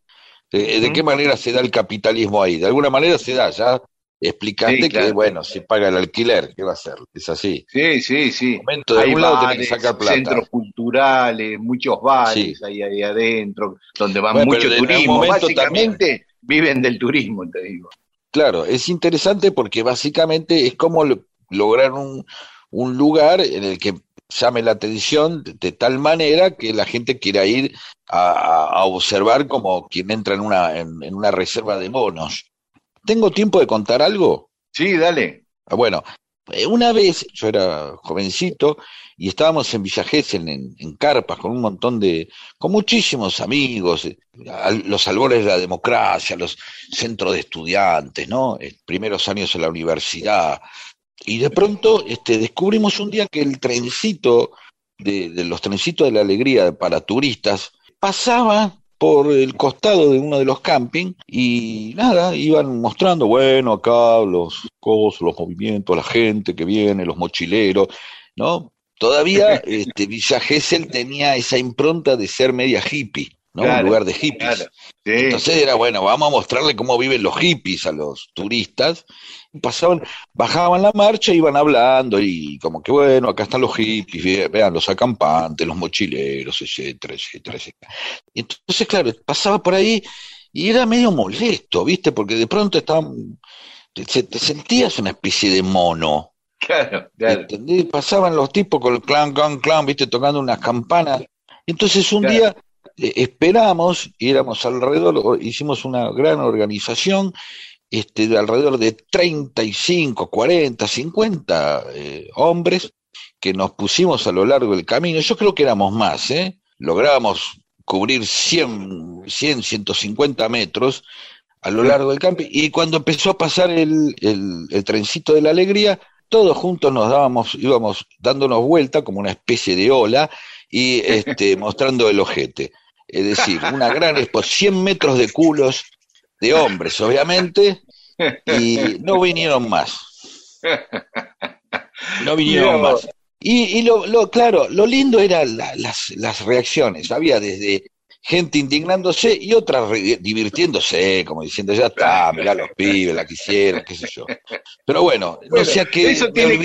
¿De, de qué manera se da el capitalismo ahí? De alguna manera se da, ya sí, claro. que, bueno, si paga el alquiler, ¿qué va a hacer? Es así. Sí, sí, sí. Momento, de hay algún bares, lado que sacar plata. centros culturales, muchos bares Sí. ahí, ahí adentro, donde va Bueno, mucho turismo. Básicamente viven del turismo, te digo. Claro, es interesante porque básicamente es como lo- lograr un, un lugar en el que llame la atención de, de tal manera que la gente quiera ir a, a- observar como quien entra en una, en, en una reserva de monos. ¿Tengo tiempo de contar algo? Sí, dale. Ah, Bueno, una vez yo era jovencito y estábamos en Villa Gesell, en, en Carpas, con un montón de, con muchísimos amigos, eh, los albores de la democracia, los centros de estudiantes, ¿no? Eh, Primeros años en la universidad. Y de pronto este, descubrimos un día que el trencito, de, de los trencitos de la alegría para turistas, pasaba por el costado de uno de los camping y nada, iban mostrando, bueno, acá los cosas, los movimientos, la gente que viene, los mochileros, ¿no? Todavía este, Villa Gesell tenía esa impronta de ser media hippie, ¿no? Claro, Un lugar de hippies. Claro. Sí. Entonces era, bueno, vamos a mostrarle cómo viven los hippies a los turistas. Pasaban, bajaban la marcha, iban hablando y como que, bueno, acá están los hippies, ve- vean los acampantes, los mochileros, etcétera, etcétera, etcétera. Entonces, claro, pasaba por ahí y era medio molesto, ¿viste? Porque de pronto estaban, te, te sentías una especie de mono. Claro, claro. ¿Entendés? Pasaban los tipos con el clan, clan, clan, viste, tocando unas campanas. Entonces un Claro. día eh, esperamos, y éramos alrededor, hicimos una gran organización, este, de alrededor de 35, 40, 50 eh, hombres que nos pusimos a lo largo del camino. Yo creo que éramos más, ¿eh? Logramos cubrir 100, 100, 150 metros a lo largo del camping. Y cuando empezó a pasar el, el, el trencito de la alegría, todos juntos nos dábamos, íbamos dándonos vuelta como una especie de ola y este, mostrando el ojete. Es decir, una gran exposición, 100 metros de culos de hombres, obviamente, y no vinieron más. No vinieron más. Y, y lo, lo, claro, lo lindo eran la- las, las reacciones. Había desde gente indignándose y otras re- divirtiéndose, como diciendo, ya está, mirá los pibes, la quisieron, qué sé yo. Pero bueno, no Bueno, sea que eso tiene,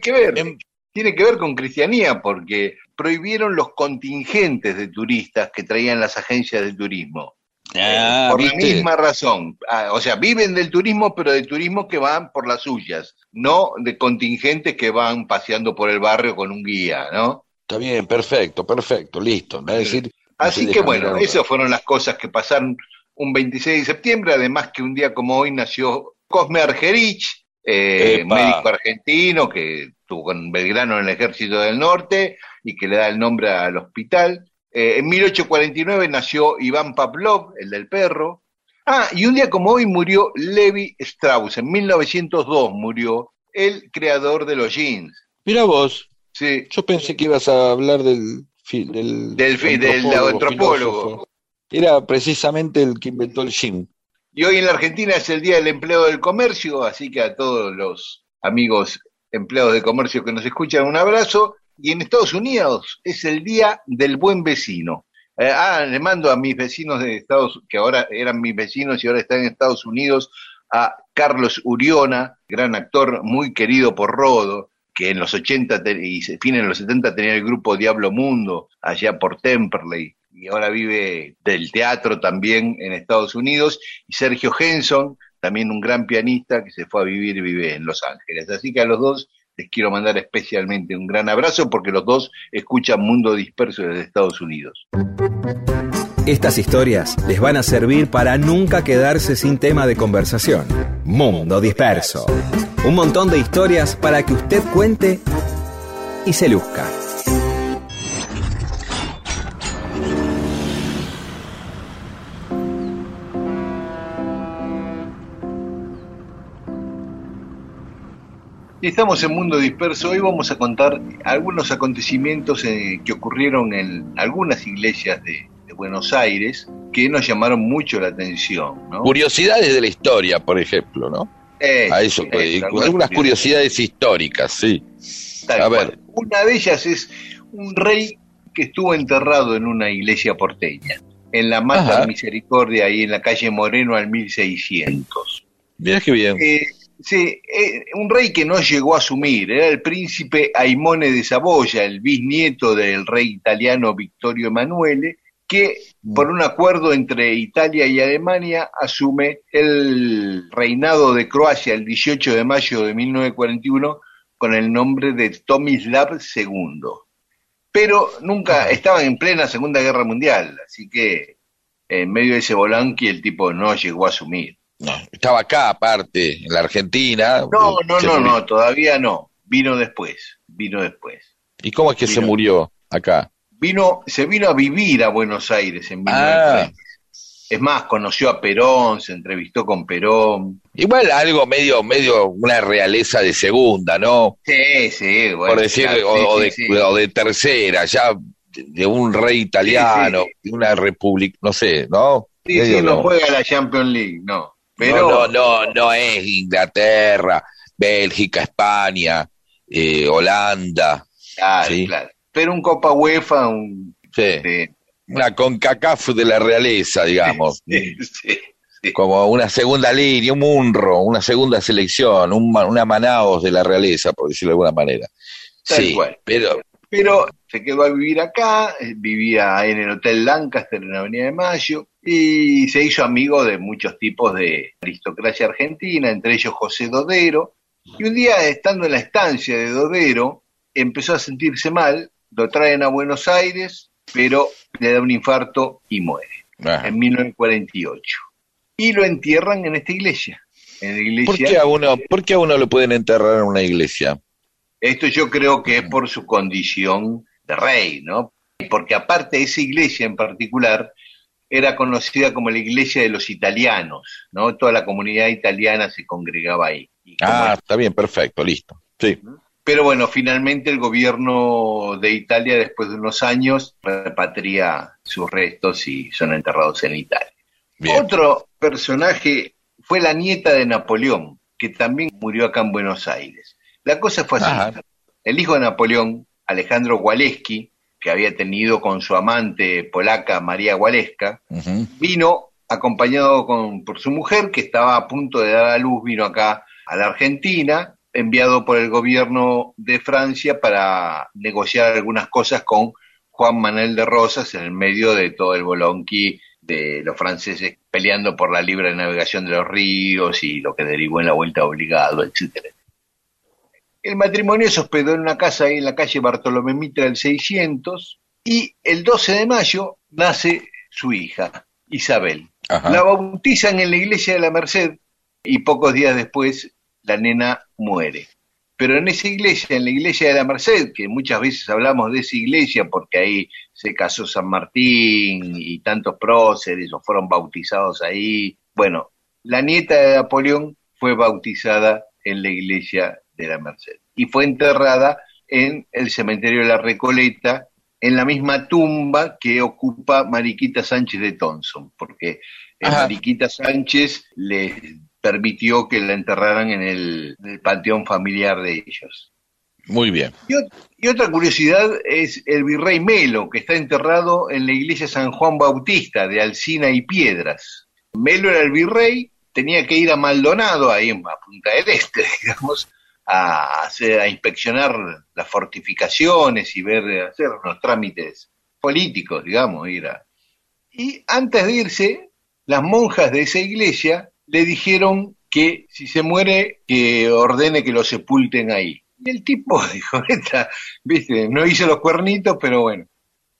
que ver. en- Tiene que ver con cristianía, porque prohibieron los contingentes de turistas que traían las agencias de turismo. Ah, por la misma razón. Ah, o sea, viven del turismo, pero de turismo que van por las suyas, no de contingentes que van paseando por el barrio con un guía, ¿no? Está bien, perfecto, perfecto, listo. Decir, Así que bueno, esas fueron las cosas que pasaron un 26 de septiembre, además que un día como hoy nació Cosme Argerich, eh, médico argentino que estuvo con Belgrano en el Ejército del Norte y que le da el nombre al hospital. Eh, en 1849 nació Iván Pavlov, el del perro. Ah, y un día como hoy murió Levi Strauss, en 1902 murió el creador de los jeans. Mira vos, Sí, yo pensé que ibas a hablar del... del, Del fi- del antropólogo. filósofo. Era precisamente el que inventó el jean. Y hoy en la Argentina es el Día del Empleo del Comercio, así que a todos los amigos empleados de comercio que nos escuchan, un abrazo. Y en Estados Unidos es el Día del Buen Vecino. Eh, ah, le mando a mis vecinos de Estados que ahora eran mis vecinos y ahora están en Estados Unidos, a Carlos Uriona, gran actor muy querido por Rodo, que en los 80 te- y fines de los 70 tenía el grupo Diablo Mundo, allá por Temperley, y ahora vive del teatro también en Estados Unidos, y Sergio Henson, también un gran pianista que se fue a vivir y vive en Los Ángeles. Así que a los dos les quiero mandar especialmente un gran abrazo porque los dos escuchan Mundo Disperso desde Estados Unidos. Estas historias les van a servir para nunca quedarse sin tema de conversación. Mundo Disperso. Un montón de historias para que usted cuente y se luzca. Estamos en Mundo Disperso. Hoy vamos a contar algunos acontecimientos eh, que ocurrieron en algunas iglesias de, de Buenos Aires que nos llamaron mucho la atención. ¿no? Curiosidades de la historia, por ejemplo, ¿no? Eh, A eso, algunas curiosidades históricas, sí. Tal A cual. ver. Una de ellas es un rey que estuvo enterrado en una iglesia porteña, en la Mata Ajá. Misericordia, ahí en la calle Moreno al 1600. Mira qué bien. Eh, sí, eh, un rey que no llegó a asumir, era el príncipe Aimone de Saboya, el bisnieto del rey italiano Vittorio Emanuele, que por un acuerdo entre Italia y Alemania asume el reinado de Croacia el 18 de mayo de 1941 con el nombre de Tomislav II. Pero nunca estaban en plena Segunda Guerra Mundial, así que en medio de ese volanqui el tipo no llegó a asumir. No, estaba acá, aparte, en la Argentina. No, no, no, murió. no, todavía no. Vino después, vino después. ¿Y cómo es que se murió acá? Vino, se vino a vivir a Buenos Aires en Ah. 1930. Es más, conoció a Perón, se entrevistó con Perón. Igual algo medio, medio una realeza de segunda, ¿no? Sí, sí, bueno. Por decir, claro, o, sí, de, sí. o de tercera, ya de, un rey italiano, de una república, no sé, ¿no? Sí, Medio sí, no no. juega la Champions League, no. Pero, no, no, no, no es Inglaterra, Bélgica, España, eh, Holanda, claro, sí. claro. Pero un Copa UEFA, un... sí, de- una CONCACAF de la realeza, digamos. sí, sí, sí. como una segunda línea, un Munro, una segunda selección, un una Manaos de la realeza, por decirlo de alguna manera. Tal sí, cual. pero Pero se quedó a vivir acá, eh, vivía en el Hotel Lancaster en la Avenida de Mayo y se hizo amigo de muchos tipos de aristocracia argentina, entre ellos José Dodero. Y un día, estando en la estancia de Dodero, empezó a sentirse mal, lo traen a Buenos Aires, pero le da un infarto y muere ah, en 1948. Y lo entierran en esta iglesia. En la iglesia ¿por, qué a uno, ¿por qué a uno lo pueden enterrar en una iglesia? Esto yo creo que es por su condición de rey, ¿no? Porque aparte esa iglesia en particular era conocida como la iglesia de los italianos, ¿no? Toda la comunidad italiana se congregaba ahí. Y como Ah, está bien, perfecto, listo. Sí, Pero bueno, finalmente el gobierno de Italia, después de unos años, repatria sus restos y son enterrados en Italia. bien. Otro personaje fue la nieta de Napoleón, que también murió acá en Buenos Aires. La cosa fue así. Ajá. El hijo de Napoleón, Alejandro Waleski, que había tenido con su amante polaca María Waleska, vino acompañado con, por su mujer, que estaba a punto de dar a luz, vino acá a la Argentina, enviado por el gobierno de Francia para negociar algunas cosas con Juan Manuel de Rosas en el medio de todo el bolonqui de los franceses peleando por la libre navegación de los ríos y lo que derivó en la vuelta obligado, etcétera. El matrimonio se hospedó en una casa ahí en la calle Bartolomé Mitra del 600 y el 12 de mayo nace su hija, Isabel. Ajá. La bautizan en la iglesia de la Merced y pocos días después la nena muere. pero en esa iglesia, en la iglesia de la Merced, que muchas veces hablamos de esa iglesia porque ahí se casó San Martín y tantos próceres o fueron bautizados ahí, bueno, la nieta de Napoleón fue bautizada en la iglesia de la Merced y fue enterrada en el cementerio de la Recoleta, en la misma tumba que ocupa Mariquita Sánchez de Thompson, porque eh, Ajá. Mariquita Sánchez le permitió que la enterraran en el, en el panteón familiar de ellos. Muy bien. Y, ot- y otra curiosidad es el virrey Melo, que está enterrado en la iglesia San Juan Bautista de Alcina y Piedras. Melo era el virrey, tenía que ir a Maldonado, ahí en Punta del Este, digamos, a, hacer, a inspeccionar las fortificaciones y ver, hacer unos trámites políticos, digamos, ir Y antes de irse, las monjas de esa iglesia le dijeron que si se muere, que ordene que lo sepulten ahí. Y el tipo dijo, esta, viste, no hizo los cuernitos, pero bueno.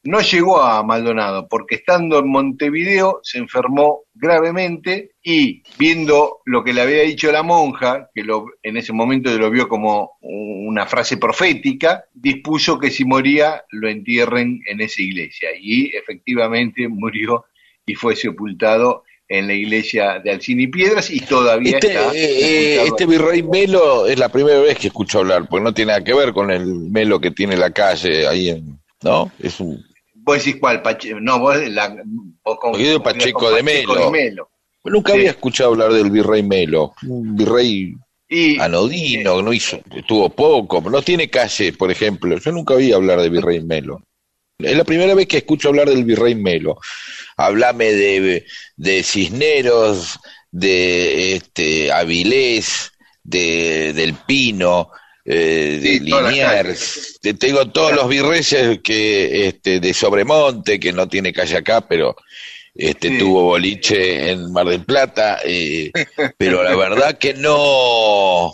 No llegó a Maldonado porque estando en Montevideo se enfermó gravemente y viendo lo que le había dicho la monja, que lo, en ese momento lo vio como una frase profética, dispuso que si moría lo entierren en esa iglesia. Y efectivamente murió y fue sepultado en la iglesia de Alcina y Piedras y todavía Este, está. eh, eh, este virrey Melo es la primera vez que escucho hablar, porque no tiene nada que ver con el Melo que tiene la calle ahí en, ¿no? Es un Vos decís cuál, Pache- no, vos, la, vos con- Yo digo con- Pacheco con de Melo. de Melo. nunca Sí. había escuchado hablar del virrey Melo, un virrey Y, anodino, no hizo, tuvo poco, no tiene calle, por ejemplo. Yo nunca oí hablar de virrey Melo. Es la primera vez que escucho hablar del virrey Melo. Háblame de, de Cisneros, de este Avilés, de, del Pino, eh, de Sí, Liniers. Te- Tengo todos los virreyes que este, de Sobremonte, que no tiene calle acá, pero este Sí. tuvo boliche en Mar del Plata, eh, pero la verdad que no,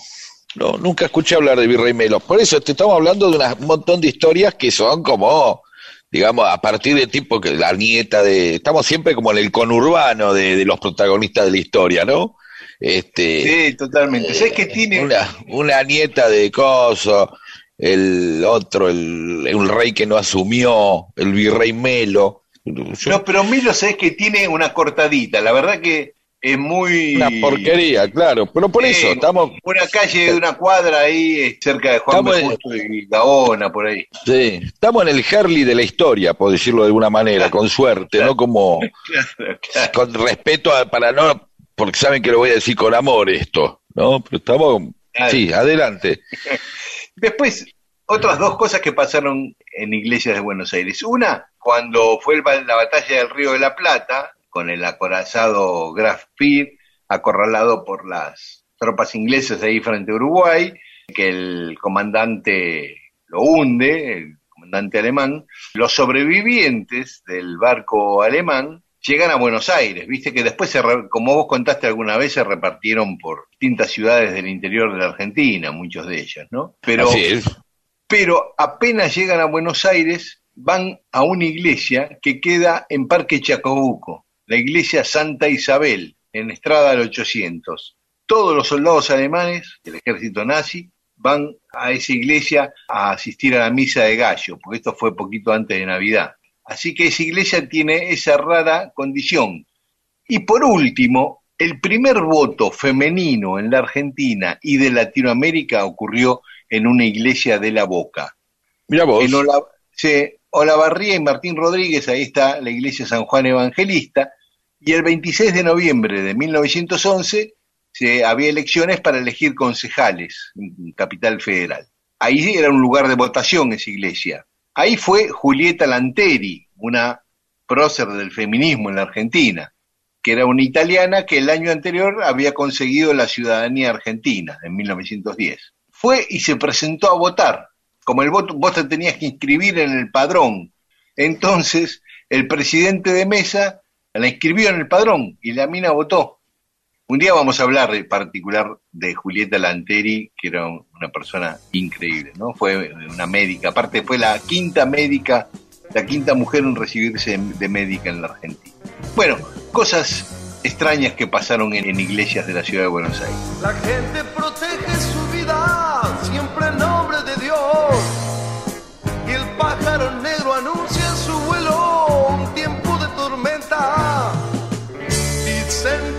no, nunca escuché hablar de Virrey Melo. Por eso te estamos hablando de un montón de historias que son como, digamos, a partir de tipo que la nieta de, estamos siempre como en el conurbano de, de los protagonistas de la historia, ¿no? Este, sí, totalmente. ¿Sabes qué tiene? una, una nieta de Coso, el otro, el, el rey que no asumió, el virrey Melo. Yo- No, pero Milo, ¿sabes que tiene una cortadita? La verdad que es muy... Una porquería, claro. Pero por Eh, eso, estamos, Una calle de una cuadra ahí, eh, cerca de Juan Estamos en- y Gaona, por ahí. sí, estamos en el Harley de la historia, por decirlo de alguna manera, con suerte, no como claro. con respeto a- para no, porque saben que lo voy a decir con amor esto, ¿no? Pero estamos, Claro. sí, adelante. Después, otras dos cosas que pasaron en iglesias de Buenos Aires. Una, cuando fue la batalla del Río de la Plata, con el acorazado Graf Speer, acorralado por las tropas inglesas ahí frente a Uruguay, que el comandante lo hunde, el comandante alemán. Los sobrevivientes del barco alemán llegan a Buenos Aires, viste que después, se re- como vos contaste alguna vez, se repartieron por distintas ciudades del interior de la Argentina, muchos de ellos, ¿no? Pero, Así es. pero apenas llegan a Buenos Aires, van a una iglesia que queda en Parque Chacabuco, la iglesia Santa Isabel, en Estrada del 800. Todos los soldados alemanes del ejército nazi van a esa iglesia a asistir a la misa de gallo, porque esto fue poquito antes de Navidad. Así que esa iglesia tiene esa rara condición. Y por último, el primer voto femenino en la Argentina y de Latinoamérica ocurrió en una iglesia de la Boca. Mira vos. En Ola- Olavarría y Martín Rodríguez, ahí está la iglesia San Juan Evangelista, y el 26 de noviembre de 1911 se, había elecciones para elegir concejales en Capital Federal. Ahí era un lugar de votación esa iglesia. Ahí fue Julieta Lanteri, una prócer del feminismo en la Argentina, que era una italiana que el año anterior había conseguido la ciudadanía argentina, en 1910. Fue y se presentó a votar. Como el voto, vos te tenías que inscribir en el padrón. Entonces, el presidente de mesa la inscribió en el padrón y la mina votó. Un día vamos a hablar en particular de Julieta Lanteri, que era una persona increíble, ¿no? Fue eh, una médica, aparte fue la quinta médica, la quinta mujer en recibirse de médica en la Argentina. Bueno, cosas extrañas que pasaron en, iglesias de la ciudad de Buenos Aires. La gente protege su vida siempre en nombre de Dios y el pájaro negro anuncia en su vuelo un tiempo de tormenta. Dicen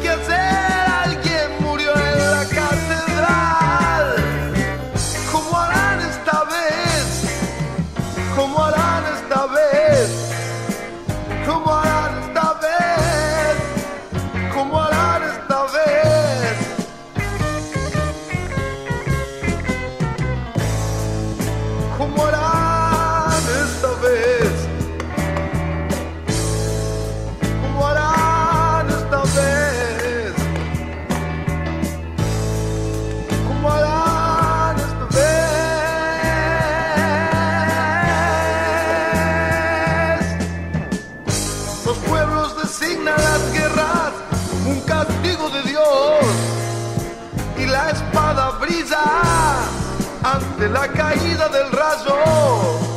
ante la caída del rayo.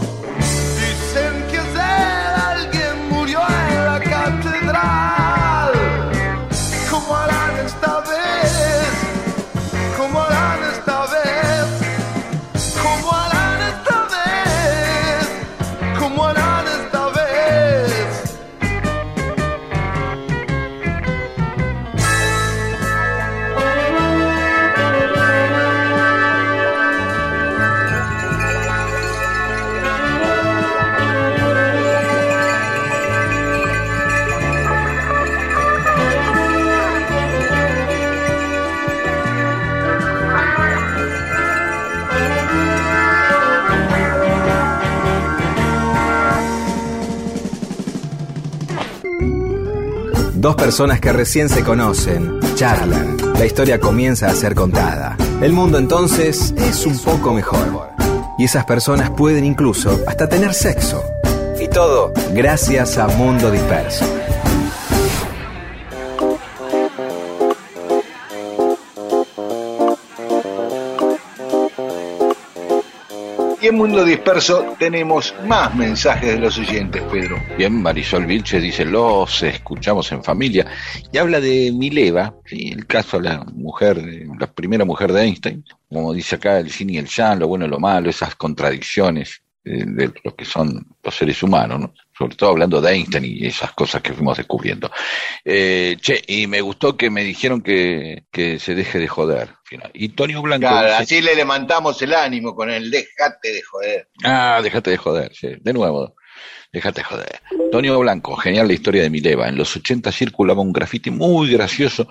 Dos personas que recién se conocen, charlan, la historia comienza a ser contada. El mundo entonces es un poco mejor. Y esas personas pueden incluso hasta tener sexo. Y todo gracias a Mundo Disperso. En Mundo Disperso tenemos más mensajes de los oyentes, Pedro. Bien, Marisol Vilche dice, los escuchamos en familia. Y habla de Mileva, el caso de la mujer, la primera mujer de Einstein, como dice acá, el yin y el yang, lo bueno y lo malo, esas contradicciones eh, de lo que son los seres humanos, ¿no? Sobre todo hablando de Einstein y esas cosas que fuimos descubriendo. Eh, che, y me gustó que me dijeron que, que se deje de joder. Y Tonio Blanco Claro, dice, así le levantamos el ánimo con el dejate de joder. Ah, déjate de joder, sí. De nuevo, déjate de joder. Tonio Blanco, genial la historia de Mileva. En los 80 circulaba un grafiti muy gracioso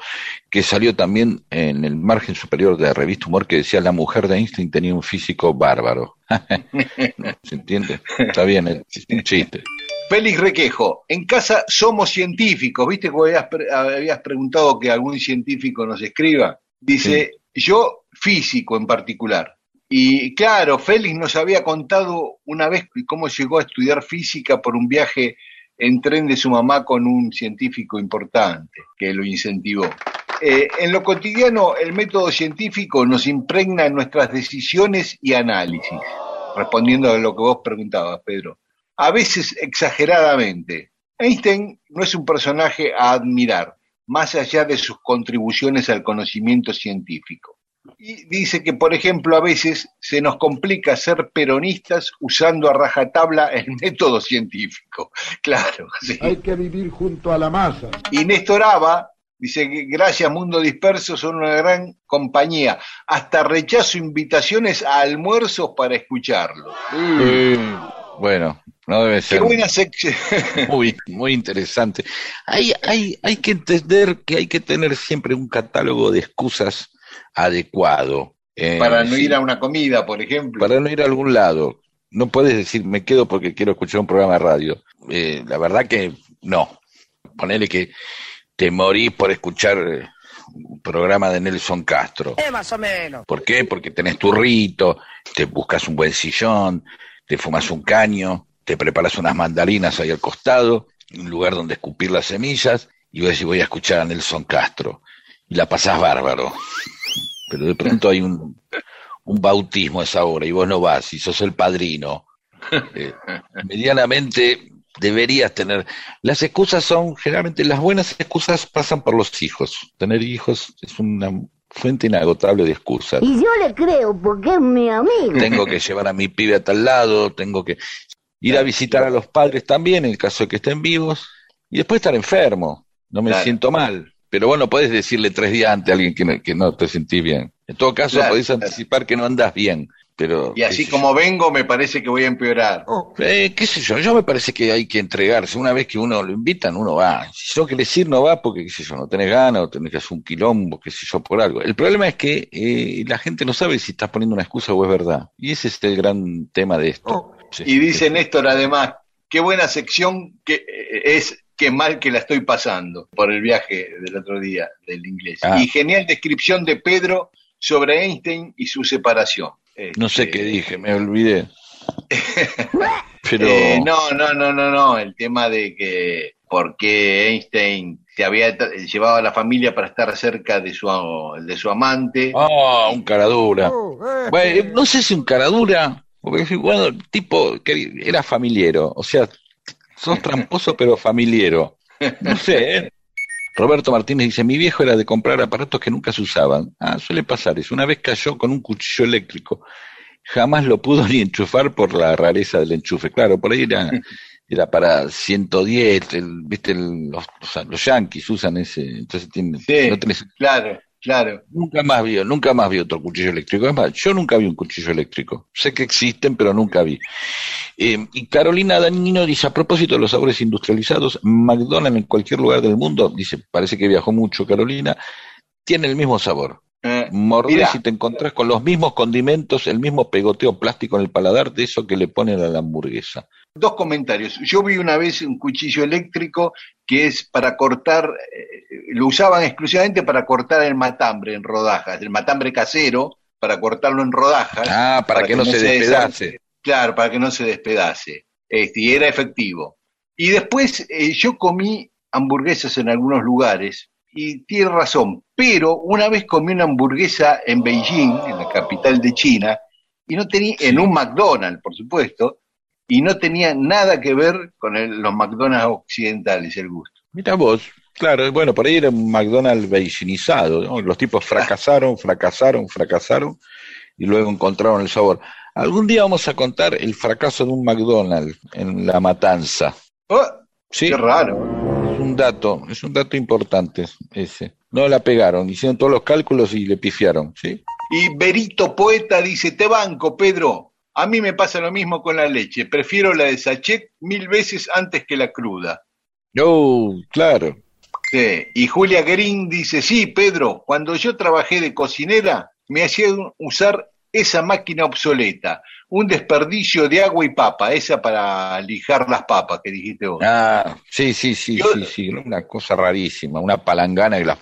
que salió también en el margen superior de la revista Humor que decía la mujer de Einstein tenía un físico bárbaro. ¿Se entiende? Está bien, es un chiste. Félix Requejo, en casa somos científicos, ¿viste que habías, pre- habías preguntado que algún científico nos escriba? Dice, yo físico en particular. Y claro, Félix nos había contado una vez cómo llegó a estudiar física por un viaje en tren de su mamá con un científico importante que lo incentivó. Eh, en lo cotidiano, el método científico nos impregna en nuestras decisiones y análisis, respondiendo a lo que vos preguntabas, Pedro a veces exageradamente. Einstein no es un personaje a admirar, más allá de sus contribuciones al conocimiento científico. Y dice que, por ejemplo, a veces se nos complica ser peronistas usando a rajatabla el método científico. Claro, sí. Hay que vivir junto a la masa. Y Néstor Aba dice que gracias Mundo Disperso son una gran compañía. Hasta rechazo invitaciones a almuerzos para escucharlos. Eh, bueno, no debe Qué ser buena sección. muy, muy interesante. Hay, hay, hay que entender que hay que tener siempre un catálogo de excusas adecuado. Eh, para no sí, ir a una comida, por ejemplo. para no ir a algún lado. No puedes decir, me quedo porque quiero escuchar un programa de radio. Eh, la verdad que no. Ponele que te morís por escuchar eh, un programa de Nelson Castro. más o menos. ¿Por qué? Porque tenés tu rito, te buscas un buen sillón, te fumas un caño, te preparas unas mandarinas ahí al costado, un lugar donde escupir las semillas, y vos decís, voy a escuchar a Nelson Castro. Y la pasás bárbaro. Pero de pronto hay un, un bautismo a esa hora y vos no vas y sos el padrino. Eh, medianamente deberías tener. Las excusas son, generalmente, las buenas excusas pasan por los hijos. Tener hijos es una fuente inagotable de excusas. Y yo le creo porque es mi amigo. Tengo que llevar a mi pibe a tal lado, tengo que ir a visitar a los padres también, en el caso de que estén vivos, y después estar enfermo. No me Claro. siento mal. Pero bueno, podés decirle tres días antes a alguien que no, que no te sentís bien. En todo caso, Claro, podés claro. anticipar que no andás bien. Pero, Y así como vengo, me parece que voy a empeorar. yo. Eh, qué sé yo, yo me parece que hay que entregarse. Una vez que uno lo invitan, uno va. Si yo querés ir, no va porque, qué sé yo, no tenés ganas o tenés que hacer un quilombo, qué sé yo, por algo. El problema es que eh, la gente no sabe si estás poniendo una excusa o es verdad. Y ese es el gran tema de esto. Sí. Y dice Néstor además, qué buena sección que eh, es, qué mal que la estoy pasando por el viaje del otro día del inglés. Ah. Y genial descripción de Pedro sobre Einstein y su separación. No sé Este, qué dije, me olvidé. Pero Eh, no, no, no, no, no. El tema de que por qué Einstein se había llevado a la familia para estar cerca de su, de su amante. Ah, un caradura. Oh, eh, Bueno, no sé si un caradura, porque bueno, el tipo que era familiero, o sea, sos tramposo pero familiero. No sé, ¿eh? Roberto Martínez dice, mi viejo era de comprar aparatos que nunca se usaban. Ah, suele pasar eso. Una vez cayó con un cuchillo eléctrico. Jamás lo pudo ni enchufar por la rareza del enchufe. Claro, por ahí era, era para 110, el- viste, el- los, los, los yankees usan ese, entonces Sí. no tenés Claro, claro. Nunca más vi, nunca más vi otro cuchillo eléctrico. Es más, yo nunca vi un cuchillo eléctrico. Sé que existen, pero nunca vi. Eh, y Carolina Danino dice, a propósito de los sabores industrializados, McDonald's en cualquier lugar del mundo, dice, parece que viajó mucho Carolina, tiene el mismo sabor. Eh, Mordés Mirá. y te encontrás con los mismos condimentos, el mismo pegoteo plástico en el paladar de eso que le ponen a la hamburguesa. Dos comentarios. Yo vi una vez un cuchillo eléctrico que es para cortar, eh, lo usaban exclusivamente para cortar el matambre en rodajas, el matambre casero, para cortarlo en rodajas. Ah, para, que, no se despedace. Claro, para que no se despedace. Este, y era efectivo. Y después eh, yo comí hamburguesas en algunos lugares, y tiene razón, pero una vez comí una hamburguesa en Beijing, en la capital de China, y no tenía, en un McDonald's, por supuesto, y no tenía nada que ver con el- los McDonald's occidentales, el gusto. Mira vos, claro, bueno, por ahí era un McDonald's beijinizado, ¿no? Los tipos fracasaron, fracasaron, fracasaron y luego encontraron el sabor. Algún día vamos a contar el fracaso de un McDonald's en La Matanza. Oh, Sí, Qué raro. es un dato, es un dato importante ese. No la pegaron, hicieron todos los cálculos y le pifiaron, ¿sí? Y Berito Poeta dice, te banco, Pedro. A mí me pasa lo mismo con la leche. Prefiero la de sachet mil veces antes que la cruda. Oh, claro. Sí. Y Julia Green dice, sí, Pedro, cuando yo trabajé de cocinera, me hacían usar esa máquina obsoleta, un desperdicio de agua y papa, esa para lijar las papas que dijiste vos. Ah, sí, sí, sí, Yo- sí, sí, una cosa rarísima, una palangana que las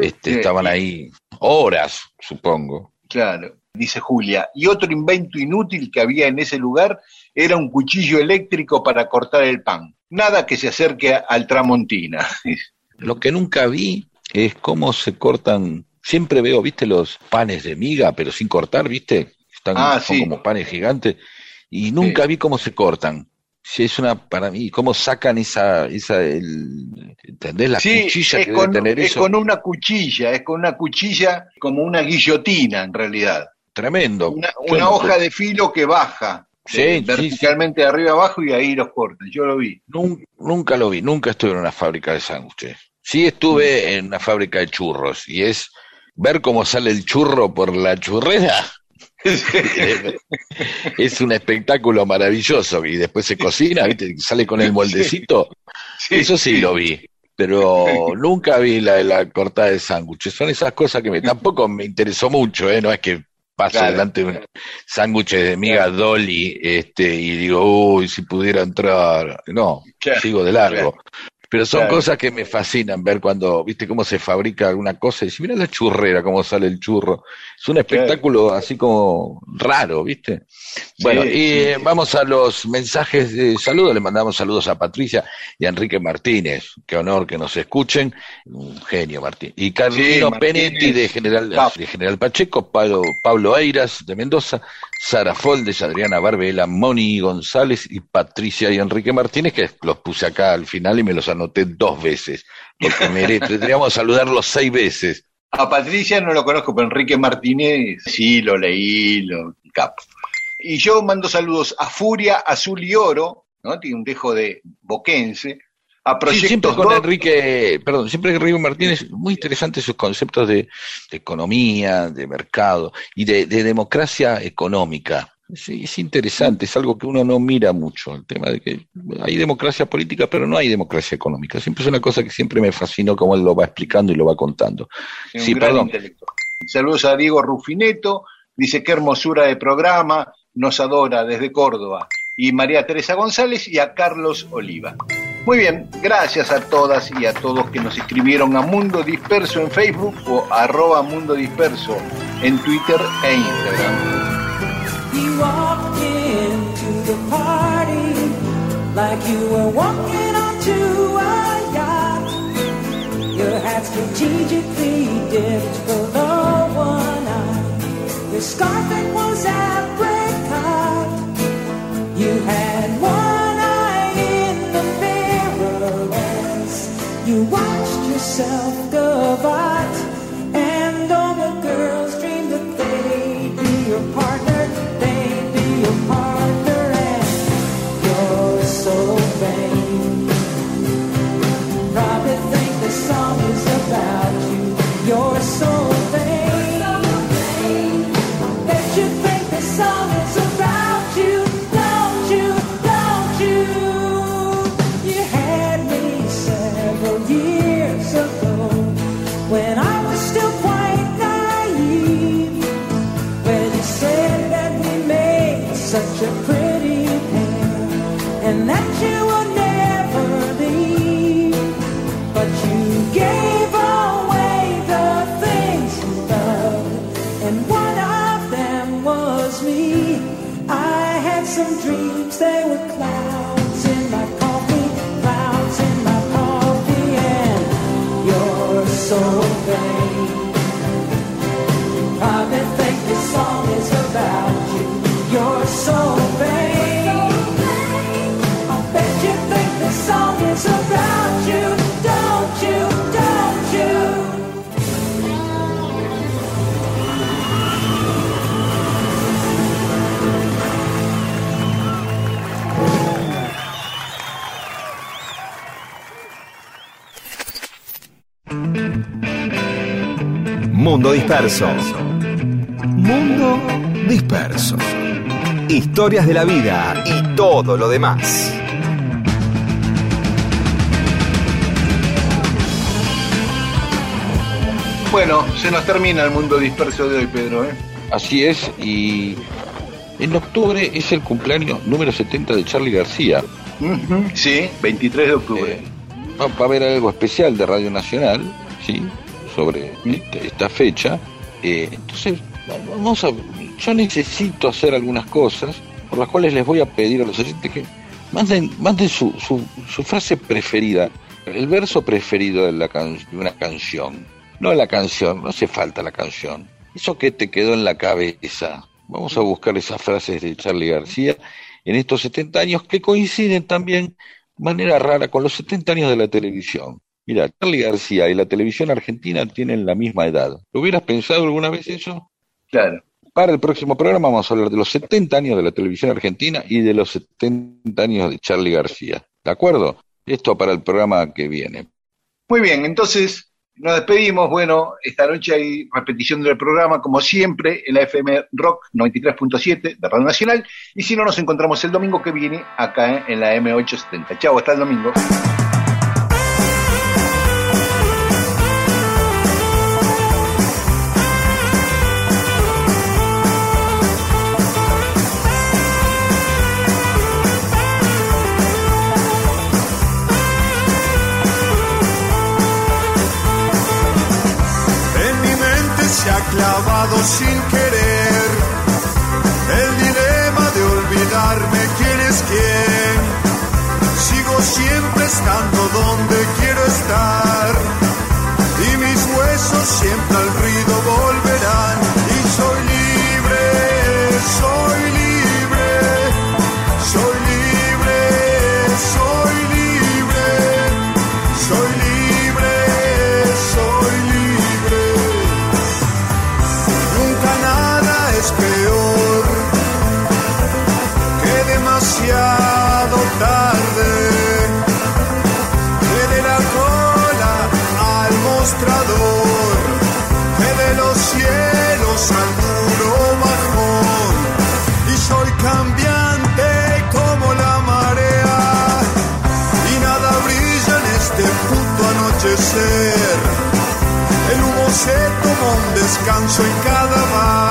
este, Sí, estaban y- ahí horas, supongo. Claro, dice Julia. Y otro invento inútil que había en ese lugar era un cuchillo eléctrico para cortar el pan. Nada que se acerque al Tramontina. Lo que nunca vi es cómo se cortan. Siempre veo, viste, los panes de miga, pero sin cortar, viste. Están, Ah, son sí. como panes gigantes. Y nunca vi cómo se cortan. Si es una, para mí, cómo sacan esa, esa, el, ¿entendés? La sí, cuchilla es que con, debe tener es eso. con una cuchilla, es con una cuchilla como una guillotina en realidad. Tremendo. Una, hoja de filo que baja Sí, eh, sí, verticalmente de arriba abajo y ahí los cortan. Yo lo vi. Nun- Nunca lo vi, nunca estuve en una fábrica de sándwiches. Sí estuve en una fábrica de churros y es ver cómo sale el churro por la churrera. es un espectáculo maravilloso y después se cocina, ¿viste? sale con el moldecito. Eso sí lo vi, pero nunca vi la, la cortada de sándwiches. Son esas cosas que me, tampoco me interesó mucho, ¿eh? No es que paso Claro. delante de un sándwich de miga Dolly este, y digo, uy, si pudiera entrar. No, Claro, sigo de largo. Pero son Claro. cosas que me fascinan ver cuando, viste, cómo se fabrica alguna cosa y decir, mira la churrera, cómo sale el churro. Es un espectáculo así como raro, viste. Bueno, Sí, y sí, eh, sí. vamos a los mensajes de saludo. Le mandamos saludos a Patricia y a Enrique Martínez. Qué honor que nos escuchen. Un genio, Martín. Y Carlino. Penetti de General, de General Pacheco, Pablo, Pablo Eiras de Mendoza, Sara Foldes, Adriana Barbela, Moni González y Patricia y Enrique Martínez, que los puse acá al final y me los anoté dos veces. Porque mere- tendríamos que saludarlos seis veces. A Patricia no lo conozco, pero Enrique Martínez sí lo leí, lo capo. Y yo mando saludos a Furia Azul y Oro, ¿no? Tiene un dejo de boquense. A Sí, siempre con Enrique, perdón, siempre Enrique Martínez, muy interesantes sus conceptos de, de economía, de mercado y de, de democracia económica. Sí, es interesante, es algo que uno no mira mucho, el tema de que hay democracia política, pero no hay democracia económica. Siempre es una cosa que siempre me fascinó cómo él lo va explicando y lo va contando. Sí, perdón. Saludos a Diego Rufineto, dice qué hermosura de programa, nos adora desde Córdoba. Y María Teresa González y a Carlos Oliva. Muy bien, gracias a todas y a todos que nos escribieron a Mundo Disperso en Facebook o arroba Mundo Disperso en Twitter e Instagram. Strategically one eye. Scarf was. You had one self-divine disperso. Mundo disperso. Historias de la vida y todo lo demás. Bueno, se nos termina el mundo disperso de hoy, Pedro. ¿eh? Así es, y en octubre es el cumpleaños número 70 de Charlie García. Sí, 23 de octubre. Eh, va a haber algo especial de Radio Nacional, ¿sí? Sobre este- esta fecha. Eh, entonces, vamos a, yo necesito hacer algunas cosas por las cuales les voy a pedir a los oyentes que manden, manden su, su, su frase preferida, el verso preferido de, la can- de una canción. No la canción, no hace falta la canción. Eso que te quedó en la cabeza. Vamos a buscar esas frases de Charlie García en estos 70 años que coinciden también de manera rara con los 70 años de la televisión. Mira, Charlie García y la televisión argentina tienen la misma edad. ¿Lo hubieras pensado alguna vez eso? Claro. Para el próximo programa vamos a hablar de los 70 años de la televisión argentina y de los 70 años de Charlie García. ¿De acuerdo? Esto para el programa que viene. Muy bien, entonces nos despedimos. Bueno, esta noche hay repetición del programa, como siempre, en la FM Rock 93.7 de Radio Nacional. Y si no, nos encontramos el domingo que viene acá en la M870. Chao, hasta el domingo. Sin querer el dilema de olvidarme quién es quién. Sigo siempre estando donde quiero estar un descanso en cada bar.